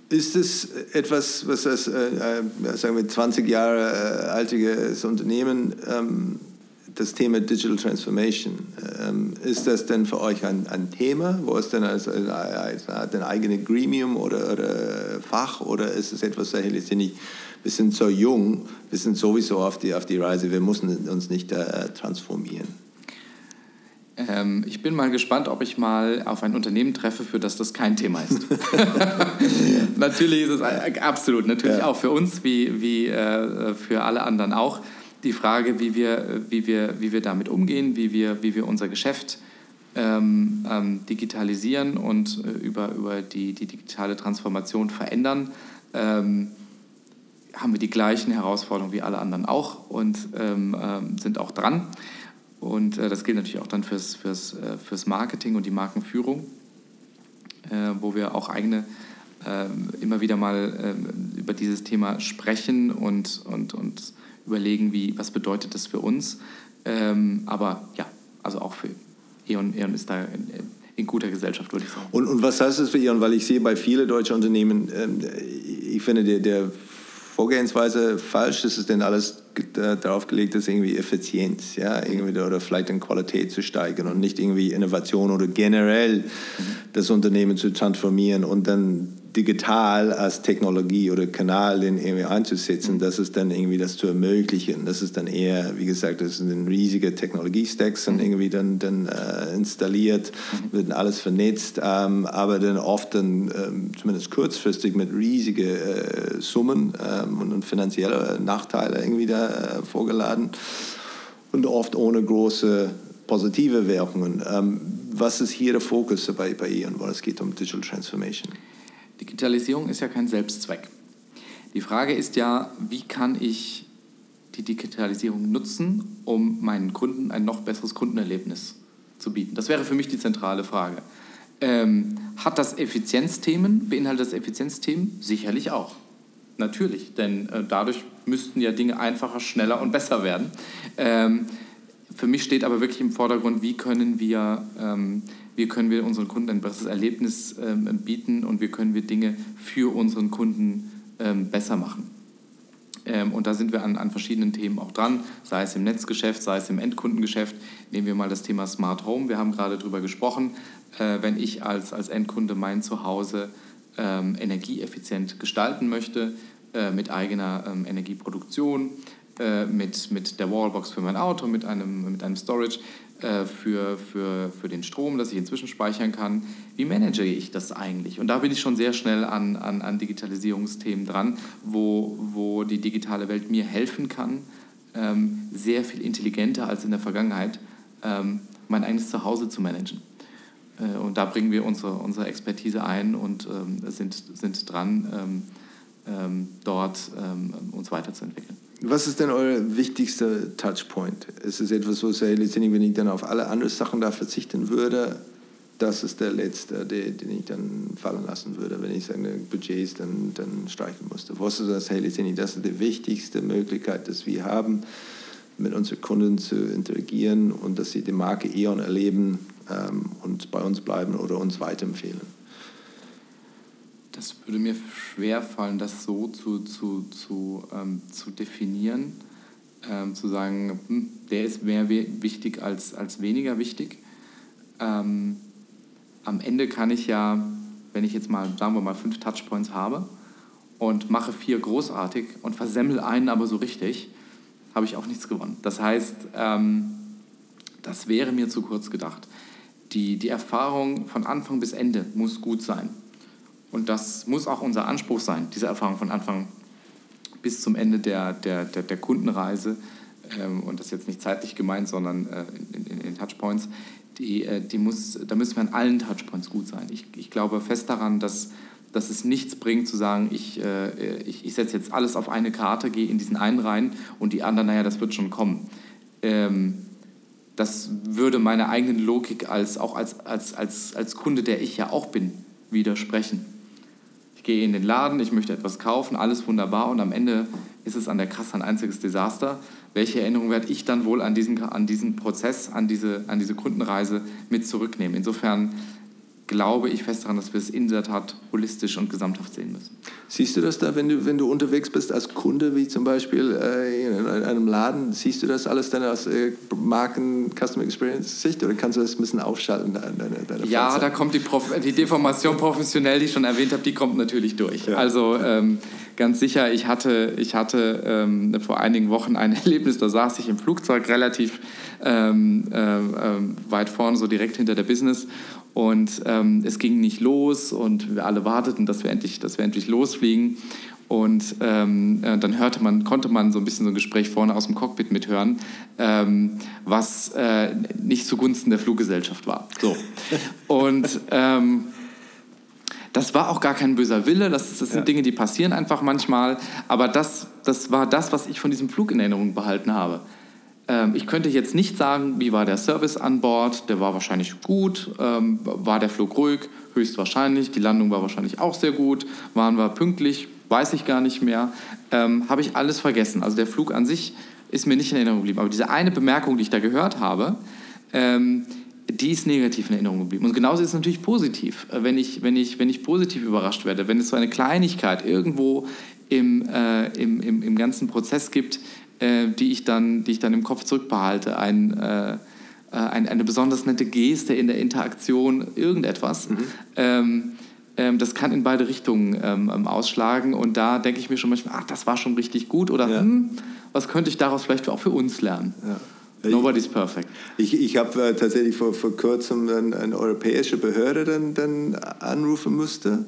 Ist es etwas, was das, äh, äh sagen wir, 20 Jahre äh, altes Unternehmen, ähm, das Thema Digital Transformation, ähm, ist das denn für euch ein, ein Thema? Wo ist denn als, als, als ein eigenes Gremium oder, oder, Fach oder ist es etwas, das nicht, wir sind so jung, wir sind sowieso auf die, auf die Reise, wir müssen uns nicht äh, transformieren? Ähm, ich bin mal gespannt, ob ich mal auf ein Unternehmen treffe, für das das kein Thema ist. natürlich ist es absolut, natürlich ja. auch für uns, wie, wie äh, für alle anderen auch, die Frage, wie wir, wie wir, wie wir damit umgehen, wie wir, wie wir unser Geschäft ähm, ähm, digitalisieren und äh, über, über die, die digitale Transformation verändern. Ähm, haben wir die gleichen Herausforderungen wie alle anderen auch und ähm, ähm, sind auch dran. Und äh, das gilt natürlich auch dann fürs, fürs, äh, fürs Marketing und die Markenführung, äh, wo wir auch eigene ähm, immer wieder mal ähm, über dieses Thema sprechen und, und, und überlegen, wie, was bedeutet das für uns. Ähm, aber ja, also auch für E.ON, E.ON ist da in, in guter Gesellschaft, würde ich sagen. Und, und was heißt das für E.ON? Weil ich sehe bei vielen deutschen Unternehmen, ähm, ich finde, der, der Vorgehensweise falsch? Ist es denn alles darauf gelegt, dass irgendwie Effizienz, ja, irgendwie oder vielleicht in Qualität zu steigern und nicht irgendwie Innovation oder generell mhm. das Unternehmen zu transformieren und dann digital als Technologie oder Kanal den irgendwie einzusetzen, das ist dann irgendwie das zu ermöglichen. Das ist dann eher, wie gesagt, das sind riesige Technologie-Stacks dann mhm. irgendwie dann, dann äh, installiert, mhm. wird alles vernetzt, ähm, aber dann oft dann ähm, zumindest kurzfristig mit riesigen äh, Summen ähm, und, und finanzielle Nachteile irgendwie da äh, vorgeladen und oft ohne große positive Wirkungen. Ähm, was ist hier der Fokus bei, bei Ion, weil es geht um Digital Transformation? Digitalisierung ist ja kein Selbstzweck. Die Frage ist ja, wie kann ich die Digitalisierung nutzen, um meinen Kunden ein noch besseres Kundenerlebnis zu bieten? Das wäre für mich die zentrale Frage. Ähm, hat das Effizienzthemen? Beinhaltet das Effizienzthemen? Sicherlich auch. Natürlich, denn äh, dadurch müssten ja Dinge einfacher, schneller und besser werden. Ähm, für mich steht aber wirklich im Vordergrund, wie können wir ähm, wie können wir unseren Kunden ein besseres Erlebnis ähm, bieten und wie können wir Dinge für unseren Kunden ähm, besser machen. Ähm, und da sind wir an, an verschiedenen Themen auch dran, sei es im Netzgeschäft, sei es im Endkundengeschäft. Nehmen wir mal das Thema Smart Home. Wir haben gerade darüber gesprochen, äh, wenn ich als, als Endkunde mein Zuhause ähm, energieeffizient gestalten möchte, äh, mit eigener ähm, Energieproduktion, äh, mit, mit der Wallbox für mein Auto, mit einem, mit einem Storage, äh, für, für, für den Strom, dass ich inzwischen speichern kann. Wie manage ich das eigentlich? Und da bin ich schon sehr schnell an, an, an Digitalisierungsthemen dran, wo, wo die digitale Welt mir helfen kann, ähm, sehr viel intelligenter als in der Vergangenheit ähm, mein eigenes Zuhause zu managen. Äh, und da bringen wir unsere, unsere Expertise ein und ähm, sind, sind dran, ähm, ähm, dort ähm, uns weiterzuentwickeln. Was ist denn euer wichtigster Touchpoint? Ist es etwas, wo ihr letztendlich, wenn ich dann auf alle anderen Sachen da verzichten würde, das ist der letzte, den, den ich dann fallen lassen würde, wenn ich seine Budgets dann, dann streichen musste. Was ist das, hey, letztendlich, das ist die wichtigste Möglichkeit, dass wir haben, mit unseren Kunden zu interagieren und dass sie die Marke E.ON erleben ähm, und bei uns bleiben oder uns weiterempfehlen. Das würde mir schwer fallen, das so zu, zu, zu, ähm, zu definieren, ähm, zu sagen, hm, der ist mehr wichtig als, als weniger wichtig. Ähm, am Ende kann ich ja, wenn ich jetzt mal, sagen wir mal, fünf Touchpoints habe und mache vier großartig und versemmel einen aber so richtig, habe ich auch nichts gewonnen. Das heißt, ähm, das wäre mir zu kurz gedacht. Die, die Erfahrung von Anfang bis Ende muss gut sein. Und das muss auch unser Anspruch sein, diese Erfahrung von Anfang bis zum Ende der, der, der, der Kundenreise, ähm, und das ist jetzt nicht zeitlich gemeint, sondern äh, in, in, Touchpoints, die, äh, die muss, da müssen wir an allen Touchpoints gut sein. Ich, ich glaube fest daran, dass, dass es nichts bringt zu sagen, ich, äh, ich, ich setze jetzt alles auf eine Karte, gehe in diesen einen rein und die anderen, naja, das wird schon kommen. Ähm, das würde meiner eigenen Logik als, auch als, als, als, als Kunde, der ich ja auch bin, widersprechen. Gehe in den Laden, ich möchte etwas kaufen, alles wunderbar und am Ende ist es an der Kasse ein einziges Desaster. Welche Erinnerung werde ich dann wohl an diesen, an diesen Prozess, an diese, an diese Kundenreise mit zurücknehmen? Insofern glaube ich fest daran, dass wir es in der Tat holistisch und gesamthaft sehen müssen. Siehst du das da, wenn du, wenn du unterwegs bist als Kunde, wie zum Beispiel äh, in einem Laden, siehst du das alles dann aus äh, Marken Customer Experience Sicht oder kannst du das ein bisschen aufschalten? Deine, deine ja, da kommt die, Prof die Deformation professionell, die ich schon erwähnt habe, die kommt natürlich durch. Ja. Also ähm, ganz sicher, ich hatte, ich hatte ähm, vor einigen Wochen ein Erlebnis, da saß ich im Flugzeug relativ ähm, äh, ähm, weit vorne, so direkt hinter der Business und ähm, es ging nicht los und wir alle warteten, dass wir endlich, dass wir endlich losfliegen. Und ähm, äh, dann hörte man, konnte man so ein bisschen so ein Gespräch vorne aus dem Cockpit mithören, ähm, was äh, nicht zugunsten der Fluggesellschaft war. So. Und ähm, das war auch gar kein böser Wille, das, das sind ja. Dinge, die passieren einfach manchmal. Aber das, das war das, was ich von diesem Flug in Erinnerung behalten habe. Ähm, ich könnte jetzt nicht sagen, wie war der Service an Bord. Der war wahrscheinlich gut. Ähm, war der Flug ruhig? Höchstwahrscheinlich. Die Landung war wahrscheinlich auch sehr gut. Waren wir pünktlich? Weiß ich gar nicht mehr. Ähm, habe ich alles vergessen. Also der Flug an sich ist mir nicht in Erinnerung geblieben. Aber diese eine Bemerkung, die ich da gehört habe, ähm, die ist negativ in Erinnerung geblieben. Und genauso ist es natürlich positiv, äh, wenn ich, wenn ich, wenn ich positiv überrascht werde, wenn es so eine Kleinigkeit irgendwo im, äh, im, im, im ganzen Prozess gibt, äh, die, ich dann, die ich dann im Kopf zurückbehalte. Ein, äh, äh, ein, eine besonders nette Geste in der Interaktion, irgendetwas. Mhm. Ähm, ähm, das kann in beide Richtungen ähm, ähm, ausschlagen. Und da denke ich mir schon manchmal, ach, das war schon richtig gut. Oder ja. hm, was könnte ich daraus vielleicht auch für uns lernen? Ja. Nobody's perfect. Ich, ich habe äh, tatsächlich vor, vor kurzem eine, eine europäische Behörde dann, dann anrufen musste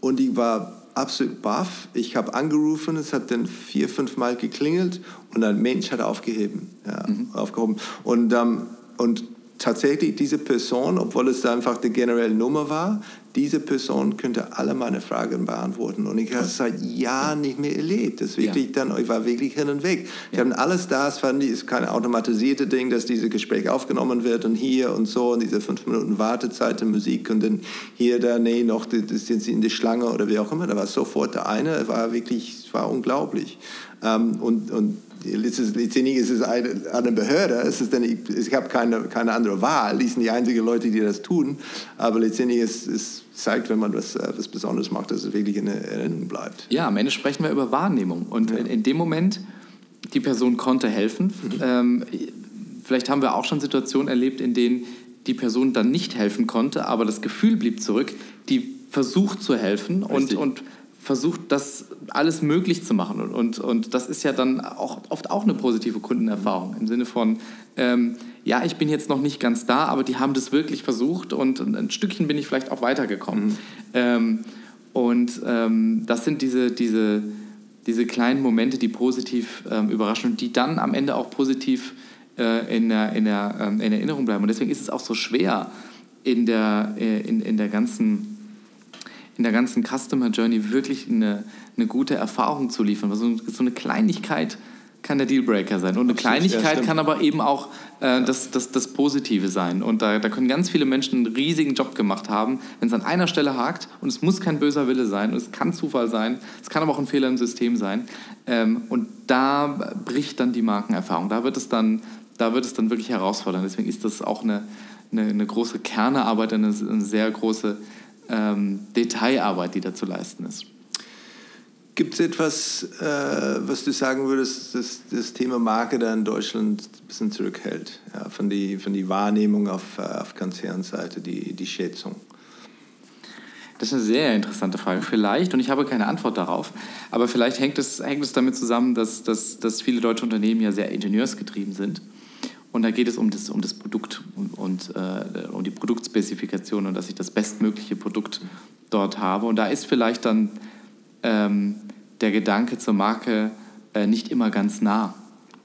und die war absolut baff. Ich habe angerufen, es hat dann vier, fünf Mal geklingelt und ein Mensch hat aufgeheben, ja, mhm. aufgehoben. Und, ähm, und tatsächlich diese Person, obwohl es einfach die generelle Nummer war, diese Person könnte alle meine Fragen beantworten. Und ich habe es seit Jahren nicht mehr erlebt. Das wirklich ja. dann, ich war wirklich hin und weg. Ich habe alles da, es ist kein automatisierte Ding, dass dieses Gespräch aufgenommen wird und hier und so und diese fünf Minuten Wartezeit der Musik und dann hier, da, nee, noch, das sind sie in die Schlange oder wie auch immer. Da war sofort der eine, war wirklich, es war unglaublich. Ähm, und, und letztendlich ist es eine, eine Behörde, es ist eine, ich habe keine, keine andere Wahl, die sind die einzigen Leute, die das tun, aber letztendlich ist es zeigt, wenn man was, äh, was Besonderes macht, dass es wirklich in Erinnerung bleibt. Ja, am Ende sprechen wir über Wahrnehmung und ja. in, in, dem Moment, die Person konnte helfen. Mhm. Ähm, vielleicht haben wir auch schon Situationen erlebt, in denen die Person dann nicht helfen konnte, aber das Gefühl blieb zurück, die versucht zu helfen und, und versucht, das alles möglich zu machen. Und, und, und das ist ja dann auch oft auch eine positive Kundenerfahrung im Sinne von, ähm, ja, ich bin jetzt noch nicht ganz da, aber die haben das wirklich versucht und ein Stückchen bin ich vielleicht auch weitergekommen. Mhm. Ähm, und ähm, das sind diese, diese, diese kleinen Momente, die positiv ähm, überraschen und die dann am Ende auch positiv äh, in, der, in, der, ähm, in Erinnerung bleiben. Und deswegen ist es auch so schwer in der, äh, in, in der ganzen in der ganzen Customer Journey wirklich eine, eine gute Erfahrung zu liefern. Also so eine Kleinigkeit kann der Dealbreaker sein. Und eine Absolut, Kleinigkeit ja, kann aber eben auch äh, das, das, das Positive sein. Und da, da können ganz viele Menschen einen riesigen Job gemacht haben, wenn es an einer Stelle hakt. Und es muss kein böser Wille sein. Und es kann Zufall sein. Es kann aber auch ein Fehler im System sein. Ähm, und da bricht dann die Markenerfahrung. Da wird es dann, da wird es dann wirklich herausfordernd. Deswegen ist das auch eine, eine, eine große Kernearbeit, eine, eine sehr große ähm, Detailarbeit, die da zu leisten ist. Gibt es etwas, äh, was du sagen würdest, dass das Thema Marke da in Deutschland ein bisschen zurückhält? Ja, von der von die Wahrnehmung auf, äh, auf Konzernseite, die, die Schätzung? Das ist eine sehr interessante Frage. Vielleicht, und ich habe keine Antwort darauf, aber vielleicht hängt es, hängt es damit zusammen, dass, dass, dass viele deutsche Unternehmen ja sehr ingenieursgetrieben sind und da geht es um das, um das Produkt und, und äh, um die Produktspezifikation und dass ich das bestmögliche Produkt dort habe. Und da ist vielleicht dann ähm, der Gedanke zur Marke äh, nicht immer ganz nah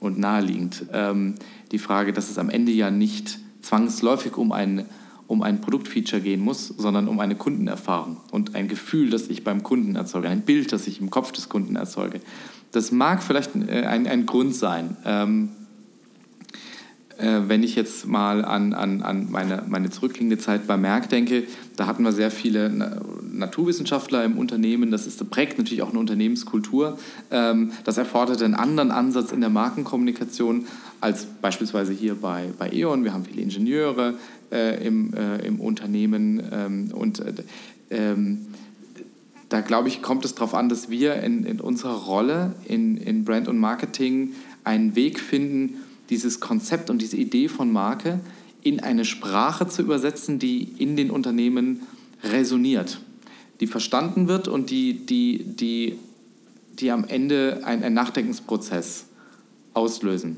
und naheliegend. Ähm, die Frage, dass es am Ende ja nicht zwangsläufig um ein, um ein Produktfeature gehen muss, sondern um eine Kundenerfahrung und ein Gefühl, das ich beim Kunden erzeuge, ein Bild, das ich im Kopf des Kunden erzeuge. Das mag vielleicht äh, ein, ein Grund sein. Ähm, äh, wenn ich jetzt mal an, an, an meine, meine zurückliegende Zeit bei Merck denke, da hatten wir sehr viele Naturwissenschaftler im Unternehmen. Das, ist, prägt natürlich auch eine Unternehmenskultur. Ähm, das erfordert einen anderen Ansatz in der Markenkommunikation als beispielsweise hier bei, bei E.ON. Wir haben viele Ingenieure äh, im, äh, im Unternehmen ähm, und äh, ähm, da glaube ich, kommt es darauf an, dass wir in, in unserer Rolle in, in Brand und Marketing einen Weg finden, dieses Konzept und diese Idee von Marke in eine Sprache zu übersetzen, die in den Unternehmen resoniert, die verstanden wird und die, die, die, die am Ende einen Nachdenkensprozess auslösen.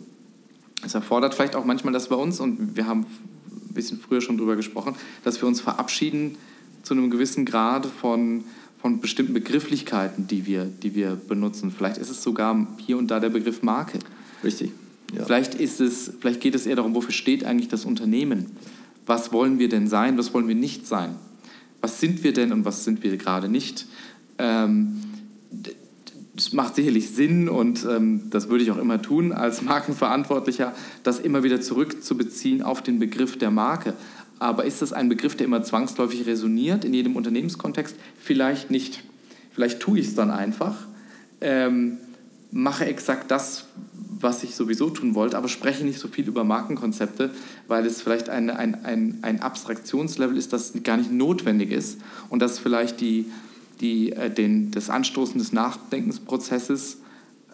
Es erfordert vielleicht auch manchmal das bei uns, und wir haben ein bisschen früher schon darüber gesprochen, dass wir uns verabschieden zu einem gewissen Grad von, von bestimmten Begrifflichkeiten, die wir, die wir benutzen. Vielleicht ist es sogar hier und da der Begriff Marke. Richtig. Ja. Vielleicht, ist es, vielleicht geht es eher darum, wofür steht eigentlich das Unternehmen? Was wollen wir denn sein? Was wollen wir nicht sein? Was sind wir denn und was sind wir gerade nicht? Ähm, es macht sicherlich Sinn und ähm, das würde ich auch immer tun als Markenverantwortlicher, das immer wieder zurückzubeziehen auf den Begriff der Marke. Aber ist das ein Begriff, der immer zwangsläufig resoniert in jedem Unternehmenskontext? Vielleicht nicht. Vielleicht tue ich es dann einfach, ähm, mache exakt das, was ich sowieso tun wollte, aber spreche nicht so viel über Markenkonzepte, weil es vielleicht ein, ein, ein, ein Abstraktionslevel ist, das gar nicht notwendig ist und das vielleicht die, die, äh, den, das Anstoßen des Nachdenkensprozesses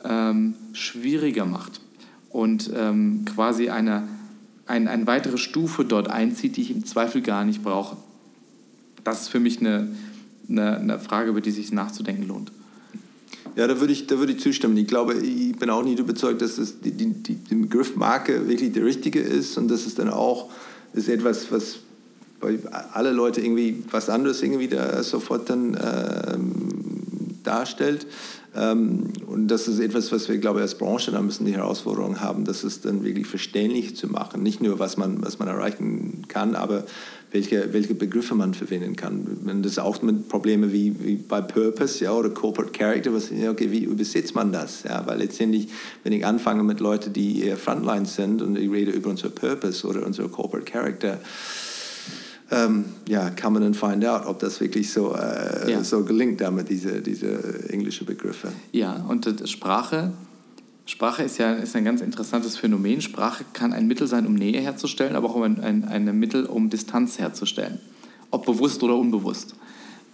ähm, schwieriger macht und ähm, quasi eine, ein, eine weitere Stufe dort einzieht, die ich im Zweifel gar nicht brauche. Das ist für mich eine, eine, eine Frage, über die sich nachzudenken lohnt. Ja, da würde ich, da würde ich zustimmen. Ich glaube, ich bin auch nicht überzeugt, dass das die, die, die, der Begriff Marke wirklich der richtige ist und dass es dann auch ist etwas, was bei alle Leute irgendwie was anderes irgendwie da sofort dann ähm, darstellt. Ähm, und das ist etwas, was wir, glaube ich, als Branche dann müssen die Herausforderung haben, das ist dann wirklich verständlich zu machen. Nicht nur, was man, was man erreichen kann, aber welche, welche Begriffe man verwenden kann. Und das auch mit Problemen wie, wie bei Purpose ja, oder Corporate Character, was, okay, wie übersetzt man das? Ja, weil letztendlich, wenn ich anfange mit Leuten, die eher Frontline sind und ich rede über unser Purpose oder unser Corporate Character, ähm, ja, kann man dann find out, ob das wirklich so, äh, ja. so gelingt damit, diese, diese englischen Begriffe. Ja, und Sprache, Sprache ist ja ist ein ganz interessantes Phänomen. Sprache kann ein Mittel sein, um Nähe herzustellen, aber auch ein, ein, ein Mittel, um Distanz herzustellen. Ob bewusst oder unbewusst.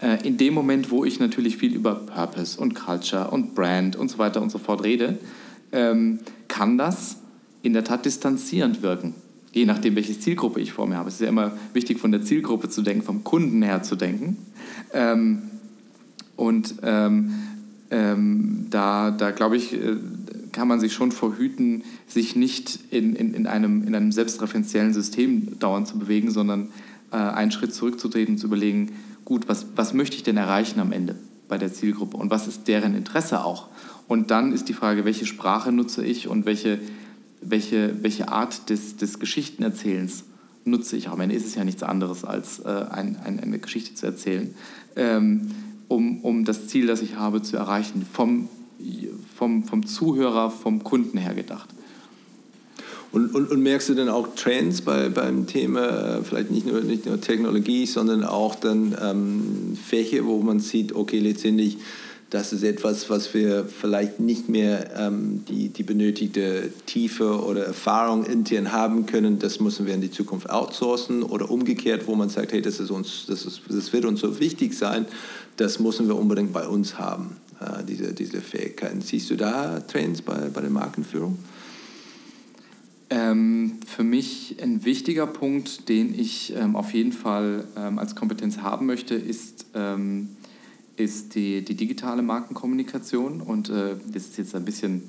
Äh, in dem Moment, wo ich natürlich viel über Purpose und Culture und Brand und so weiter und so fort rede, ähm, kann das in der Tat distanzierend wirken je nachdem, welche Zielgruppe ich vor mir habe. Es ist ja immer wichtig, von der Zielgruppe zu denken, vom Kunden her zu denken. Ähm, und ähm, ähm, da, da glaube ich, äh, kann man sich schon verhüten, sich nicht in, in, in, einem, in einem selbstreferenziellen System dauernd zu bewegen, sondern äh, einen Schritt zurückzutreten und zu überlegen, gut, was, was möchte ich denn erreichen am Ende bei der Zielgruppe und was ist deren Interesse auch? Und dann ist die Frage, welche Sprache nutze ich und welche welche, welche Art des, des Geschichtenerzählens nutze ich. Am Ende ist es ja nichts anderes, als äh, ein, ein, eine Geschichte zu erzählen, ähm, um, um das Ziel, das ich habe, zu erreichen, vom, vom, vom Zuhörer, vom Kunden her gedacht. Und, und, und, merkst du denn auch Trends bei, beim Thema, vielleicht nicht nur, nicht nur Technologie, sondern auch dann ähm, Fächer, wo man sieht, okay, letztendlich das ist etwas, was wir vielleicht nicht mehr ähm, die, die benötigte Tiefe oder Erfahrung intern haben können. Das müssen wir in die Zukunft outsourcen oder umgekehrt, wo man sagt, hey, das, ist uns, das, ist, das wird uns so wichtig sein, das müssen wir unbedingt bei uns haben, äh, diese, diese Fähigkeiten. Siehst du da Trends bei, bei der Markenführung? Ähm, für mich ein wichtiger Punkt, den ich ähm, auf jeden Fall ähm, als Kompetenz haben möchte, ist ähm, ist die, die digitale Markenkommunikation. Und äh, das ist jetzt ein bisschen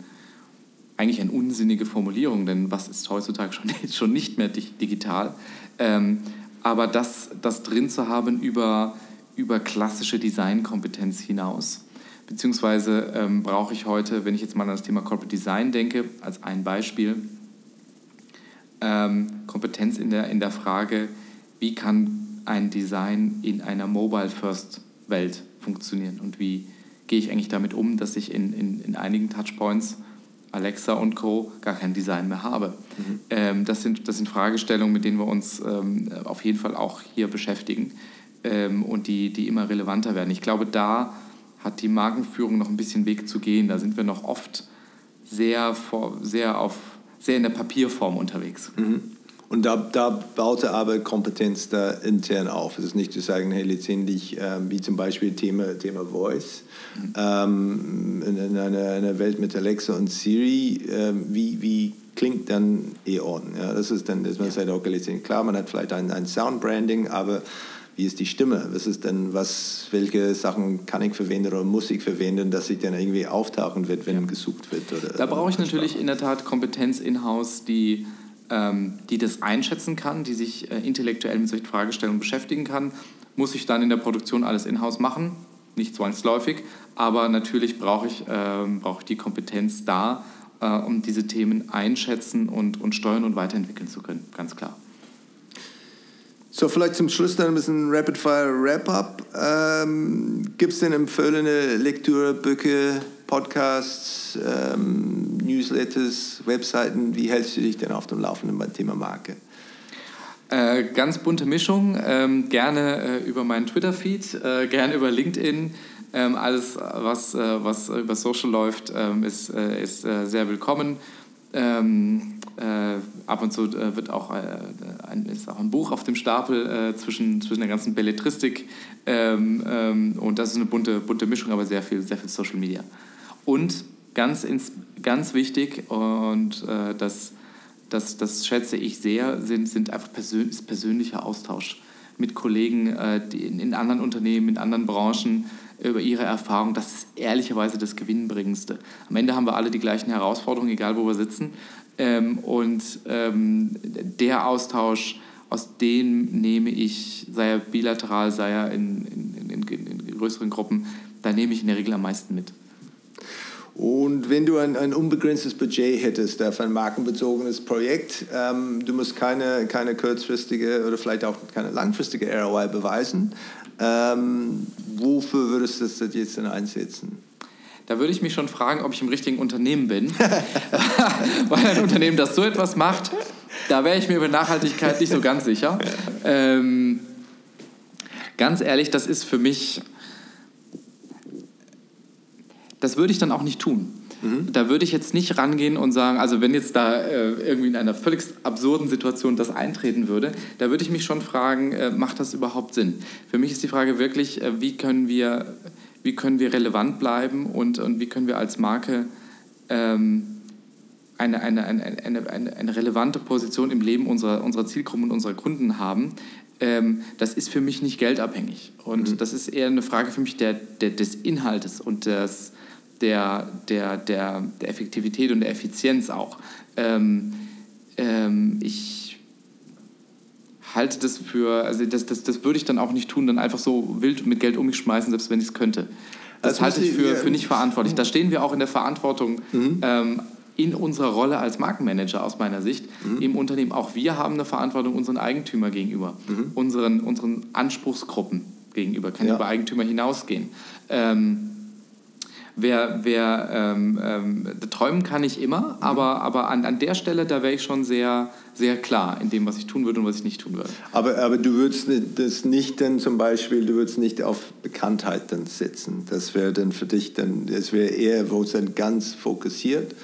eigentlich eine unsinnige Formulierung, denn was ist heutzutage schon, schon nicht mehr digital? Ähm, aber das, das drin zu haben über, über klassische Designkompetenz hinaus. Beziehungsweise ähm, brauche ich heute, wenn ich jetzt mal an das Thema Corporate Design denke, als ein Beispiel, ähm, Kompetenz in der, in der Frage, wie kann ein Design in einer Mobile-First-Welt funktionieren und wie gehe ich eigentlich damit um, dass ich in, in, in einigen Touchpoints Alexa und Co. gar kein Design mehr habe. Mhm. Ähm, das, sind, das sind Fragestellungen, mit denen wir uns ähm, auf jeden Fall auch hier beschäftigen ähm, und die, die immer relevanter werden. Ich glaube, da hat die Markenführung noch ein bisschen Weg zu gehen. Da sind wir noch oft sehr, vor, sehr, auf, sehr in der Papierform unterwegs. Mhm. Und da, da baut er aber Kompetenz da intern auf. Es ist nicht zu sagen, hey, letztendlich, äh, wie zum Beispiel Thema, Thema Voice, mhm. ähm, in, in einer, einer, Welt mit Alexa und Siri, äh, wie, wie klingt dann E.ON? Ja, das ist dann, dass man ja. sagt, okay, letztendlich, klar, man hat vielleicht ein, ein Soundbranding, aber wie ist die Stimme? Was ist denn, was, welche Sachen kann ich verwenden oder muss ich verwenden, dass sich dann irgendwie auftauchen wird, wenn ja. gesucht wird? Oder, da brauche ich natürlich in der Tat Kompetenz in-house, die ähm, die das einschätzen kann, die sich äh, intellektuell mit solchen Fragestellungen beschäftigen kann. Muss ich dann in der Produktion alles in-house machen? Nicht zwangsläufig, aber natürlich brauche ich, ähm, brauche ich die Kompetenz da, äh, um diese Themen einschätzen und, und steuern und weiterentwickeln zu können, ganz klar. So, vielleicht zum Schluss dann ein bisschen Rapid-Fire-Wrap-Up. Ähm, Gibt es denn empfohlene Lektüre, Bücher, Podcasts, ähm, Newsletters, Webseiten. Wie hältst du dich denn auf dem Laufenden beim Thema Marke? Äh, ganz bunte Mischung. Ähm, gerne äh, über meinen Twitter-Feed, äh, gerne über LinkedIn. Ähm, alles, was, äh, was über Social läuft, ähm, ist, äh, ist äh, sehr willkommen. Ähm, ab und zu wird auch ein, ist auch ein Buch auf dem Stapel zwischen, zwischen der ganzen Belletristik. Ähm, ähm, und das ist eine bunte, bunte Mischung, aber sehr viel, sehr viel Social Media. Und ganz, ins, ganz wichtig, und äh, das, das, das schätze ich sehr, sind, sind einfach persön ist persönlicher Austausch mit Kollegen äh, in, in anderen Unternehmen, in anderen Branchen über ihre Erfahrung. Das ist ehrlicherweise das Gewinnbringendste. Am Ende haben wir alle die gleichen Herausforderungen, egal wo wir sitzen. Ähm, und ähm, der Austausch, aus dem nehme ich, sei er bilateral, sei er in, in, in, in größeren Gruppen, da nehme ich in der Regel am meisten mit. Und wenn du ein, ein unbegrenztes Budget hättest für ein markenbezogenes Projekt, ähm, du musst keine, keine kurzfristige oder vielleicht auch keine langfristige ROI beweisen, ähm, wofür würdest du das jetzt denn einsetzen? Da würde ich mich schon fragen, ob ich im richtigen Unternehmen bin. Weil ein Unternehmen, das so etwas macht, da wäre ich mir über Nachhaltigkeit nicht so ganz sicher. Ähm, ganz ehrlich, das ist für mich das würde ich dann auch nicht tun. Mhm. Da würde ich jetzt nicht rangehen und sagen, also wenn jetzt da äh, irgendwie in einer völlig absurden Situation das eintreten würde, da würde ich mich schon fragen, äh, macht das überhaupt Sinn? Für mich ist die Frage wirklich, äh, wie, können wir, wie können wir relevant bleiben und, und wie können wir als Marke ähm, eine, eine, eine, eine, eine, relevante Position im Leben unserer, unserer Zielgruppen und unserer Kunden haben, ähm, das ist für mich nicht geldabhängig. Und mhm. das ist eher eine Frage für mich der, der, des Inhaltes und des, der, der, der, der Effektivität und der Effizienz auch. Ähm, ähm, ich halte das für, also das, das, das würde ich dann auch nicht tun, dann einfach so wild mit Geld um mich schmeißen, selbst wenn ich es könnte. Das also halte ich für, für nicht verantwortlich. Da stehen wir auch in der Verantwortung mhm. ähm, in unserer Rolle als Markenmanager aus meiner Sicht mhm. im Unternehmen. Auch wir haben eine Verantwortung unseren Eigentümer gegenüber, mhm. unseren, unseren Anspruchsgruppen gegenüber, kann ja. über Eigentümer hinausgehen. Ähm, wer, wer ähm, ähm, träumen kann ich immer, aber, aber an, an der Stelle, da wäre ich schon sehr, sehr klar in dem, was ich tun würde und was ich nicht tun würde. Aber, aber du würdest das nicht dann zum Beispiel, du würdest nicht auf Bekanntheit dann setzen. Das wäre dann für dich dann, das wäre eher, wo es dann ganz fokussiert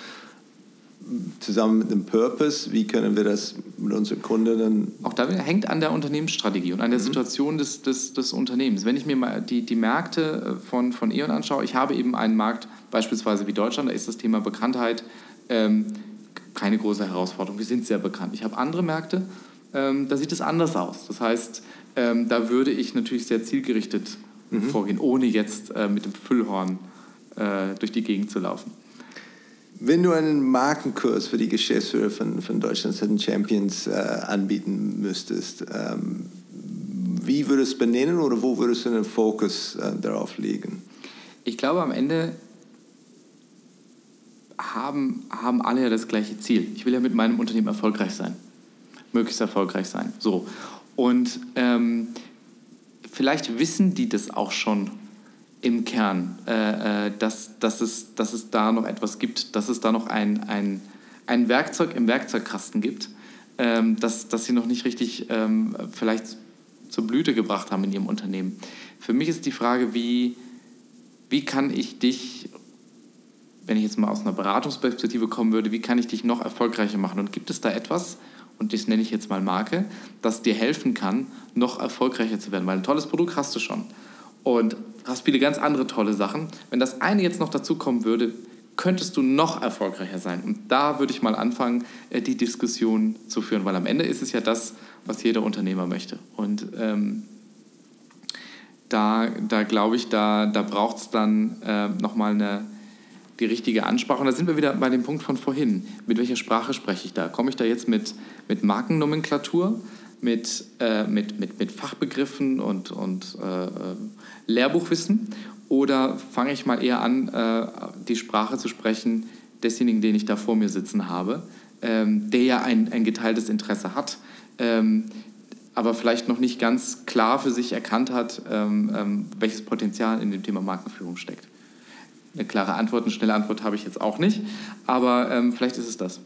zusammen mit einem Purpose, wie können wir das mit unseren Kunden dann... Auch da hängt an der Unternehmensstrategie und an der mhm. Situation des, des, des Unternehmens. Wenn ich mir mal die, die Märkte äh, von, von E.ON anschaue, ich habe eben einen Markt beispielsweise wie Deutschland, da ist das Thema Bekanntheit ähm, keine große Herausforderung. Wir sind sehr bekannt. Ich habe andere Märkte, ähm, da sieht es anders aus. Das heißt, ähm, da würde ich natürlich sehr zielgerichtet mhm. vorgehen, ohne jetzt äh, mit dem Füllhorn äh, durch die Gegend zu laufen. Wenn du einen Markenkurs für die Geschäftsführer von, von Deutschland's Hidden Champions äh, anbieten müsstest, ähm, wie würdest du benennen oder wo würdest du den Fokus äh, darauf legen? Ich glaube, am Ende haben, haben alle ja das gleiche Ziel. Ich will ja mit meinem Unternehmen erfolgreich sein. Möglichst erfolgreich sein. So. Und ähm, vielleicht wissen die das auch schon im Kern, äh, äh, dass, dass, es, dass es da noch etwas gibt, dass es da noch ein, ein, ein Werkzeug im Werkzeugkasten gibt, ähm, das, das sie noch nicht richtig ähm, vielleicht zur Blüte gebracht haben in ihrem Unternehmen. Für mich ist die Frage, wie, wie kann ich dich, wenn ich jetzt mal aus einer Beratungsperspektive kommen würde, wie kann ich dich noch erfolgreicher machen? Und gibt es da etwas, und das nenne ich jetzt mal Marke, das dir helfen kann, noch erfolgreicher zu werden? Weil ein tolles Produkt hast du schon und hast viele ganz andere tolle Sachen. Wenn das eine jetzt noch dazu kommen würde, könntest du noch erfolgreicher sein. Und da würde ich mal anfangen, äh, die Diskussion zu führen, weil am Ende ist es ja das, was jeder Unternehmer möchte. Und ähm, da, da glaube ich, da, da braucht es dann äh, nochmal eine, die richtige Ansprache. Und da sind wir wieder bei dem Punkt von vorhin. Mit welcher Sprache spreche ich da? Komme ich da jetzt mit, mit Markennomenklatur, mit, äh, mit, mit, mit Fachbegriffen und, und äh, Lehrbuchwissen? Oder fange ich mal eher an, äh, die Sprache zu sprechen desjenigen, den ich da vor mir sitzen habe, ähm, der ja ein, ein geteiltes Interesse hat, ähm, aber vielleicht noch nicht ganz klar für sich erkannt hat, ähm, ähm welches Potenzial in dem Thema Markenführung steckt. Eine klare Antwort, eine schnelle Antwort habe ich jetzt auch nicht, aber ähm, vielleicht ist es das.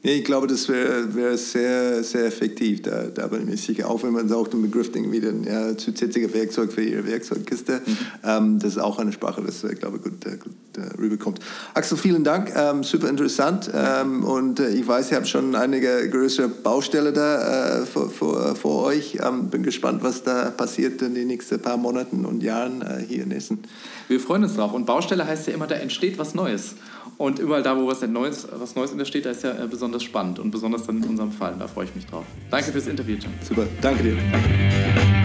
Ich glaube, das wäre wär sehr, sehr effektiv. Da, da bin ich mir sicher, auch wenn man sagt, den Begriff wieder ein ja, zusätzlicher Werkzeug für Ihre Werkzeugkiste. Mhm. Ähm, das ist auch eine Sprache, das, äh, glaube ich, gut, äh, gut äh, rüberkommt. Axel, vielen Dank, ähm, super interessant. Ähm, und äh, ich weiß, ihr habt schon einige größere Baustelle da äh, vor, vor, vor, euch. Ähm, bin gespannt, was da passiert in den nächsten paar Monaten und Jahren äh, hier in Essen. Wir freuen uns drauf. Und Baustelle heißt ja immer, da entsteht was Neues. Und überall da, wo was Neues, was Neues entsteht, da ist ja besonders spannend und besonders dann in unserem Fall. Da freue ich mich drauf. Danke fürs Interview, John. Super, danke dir. Danke.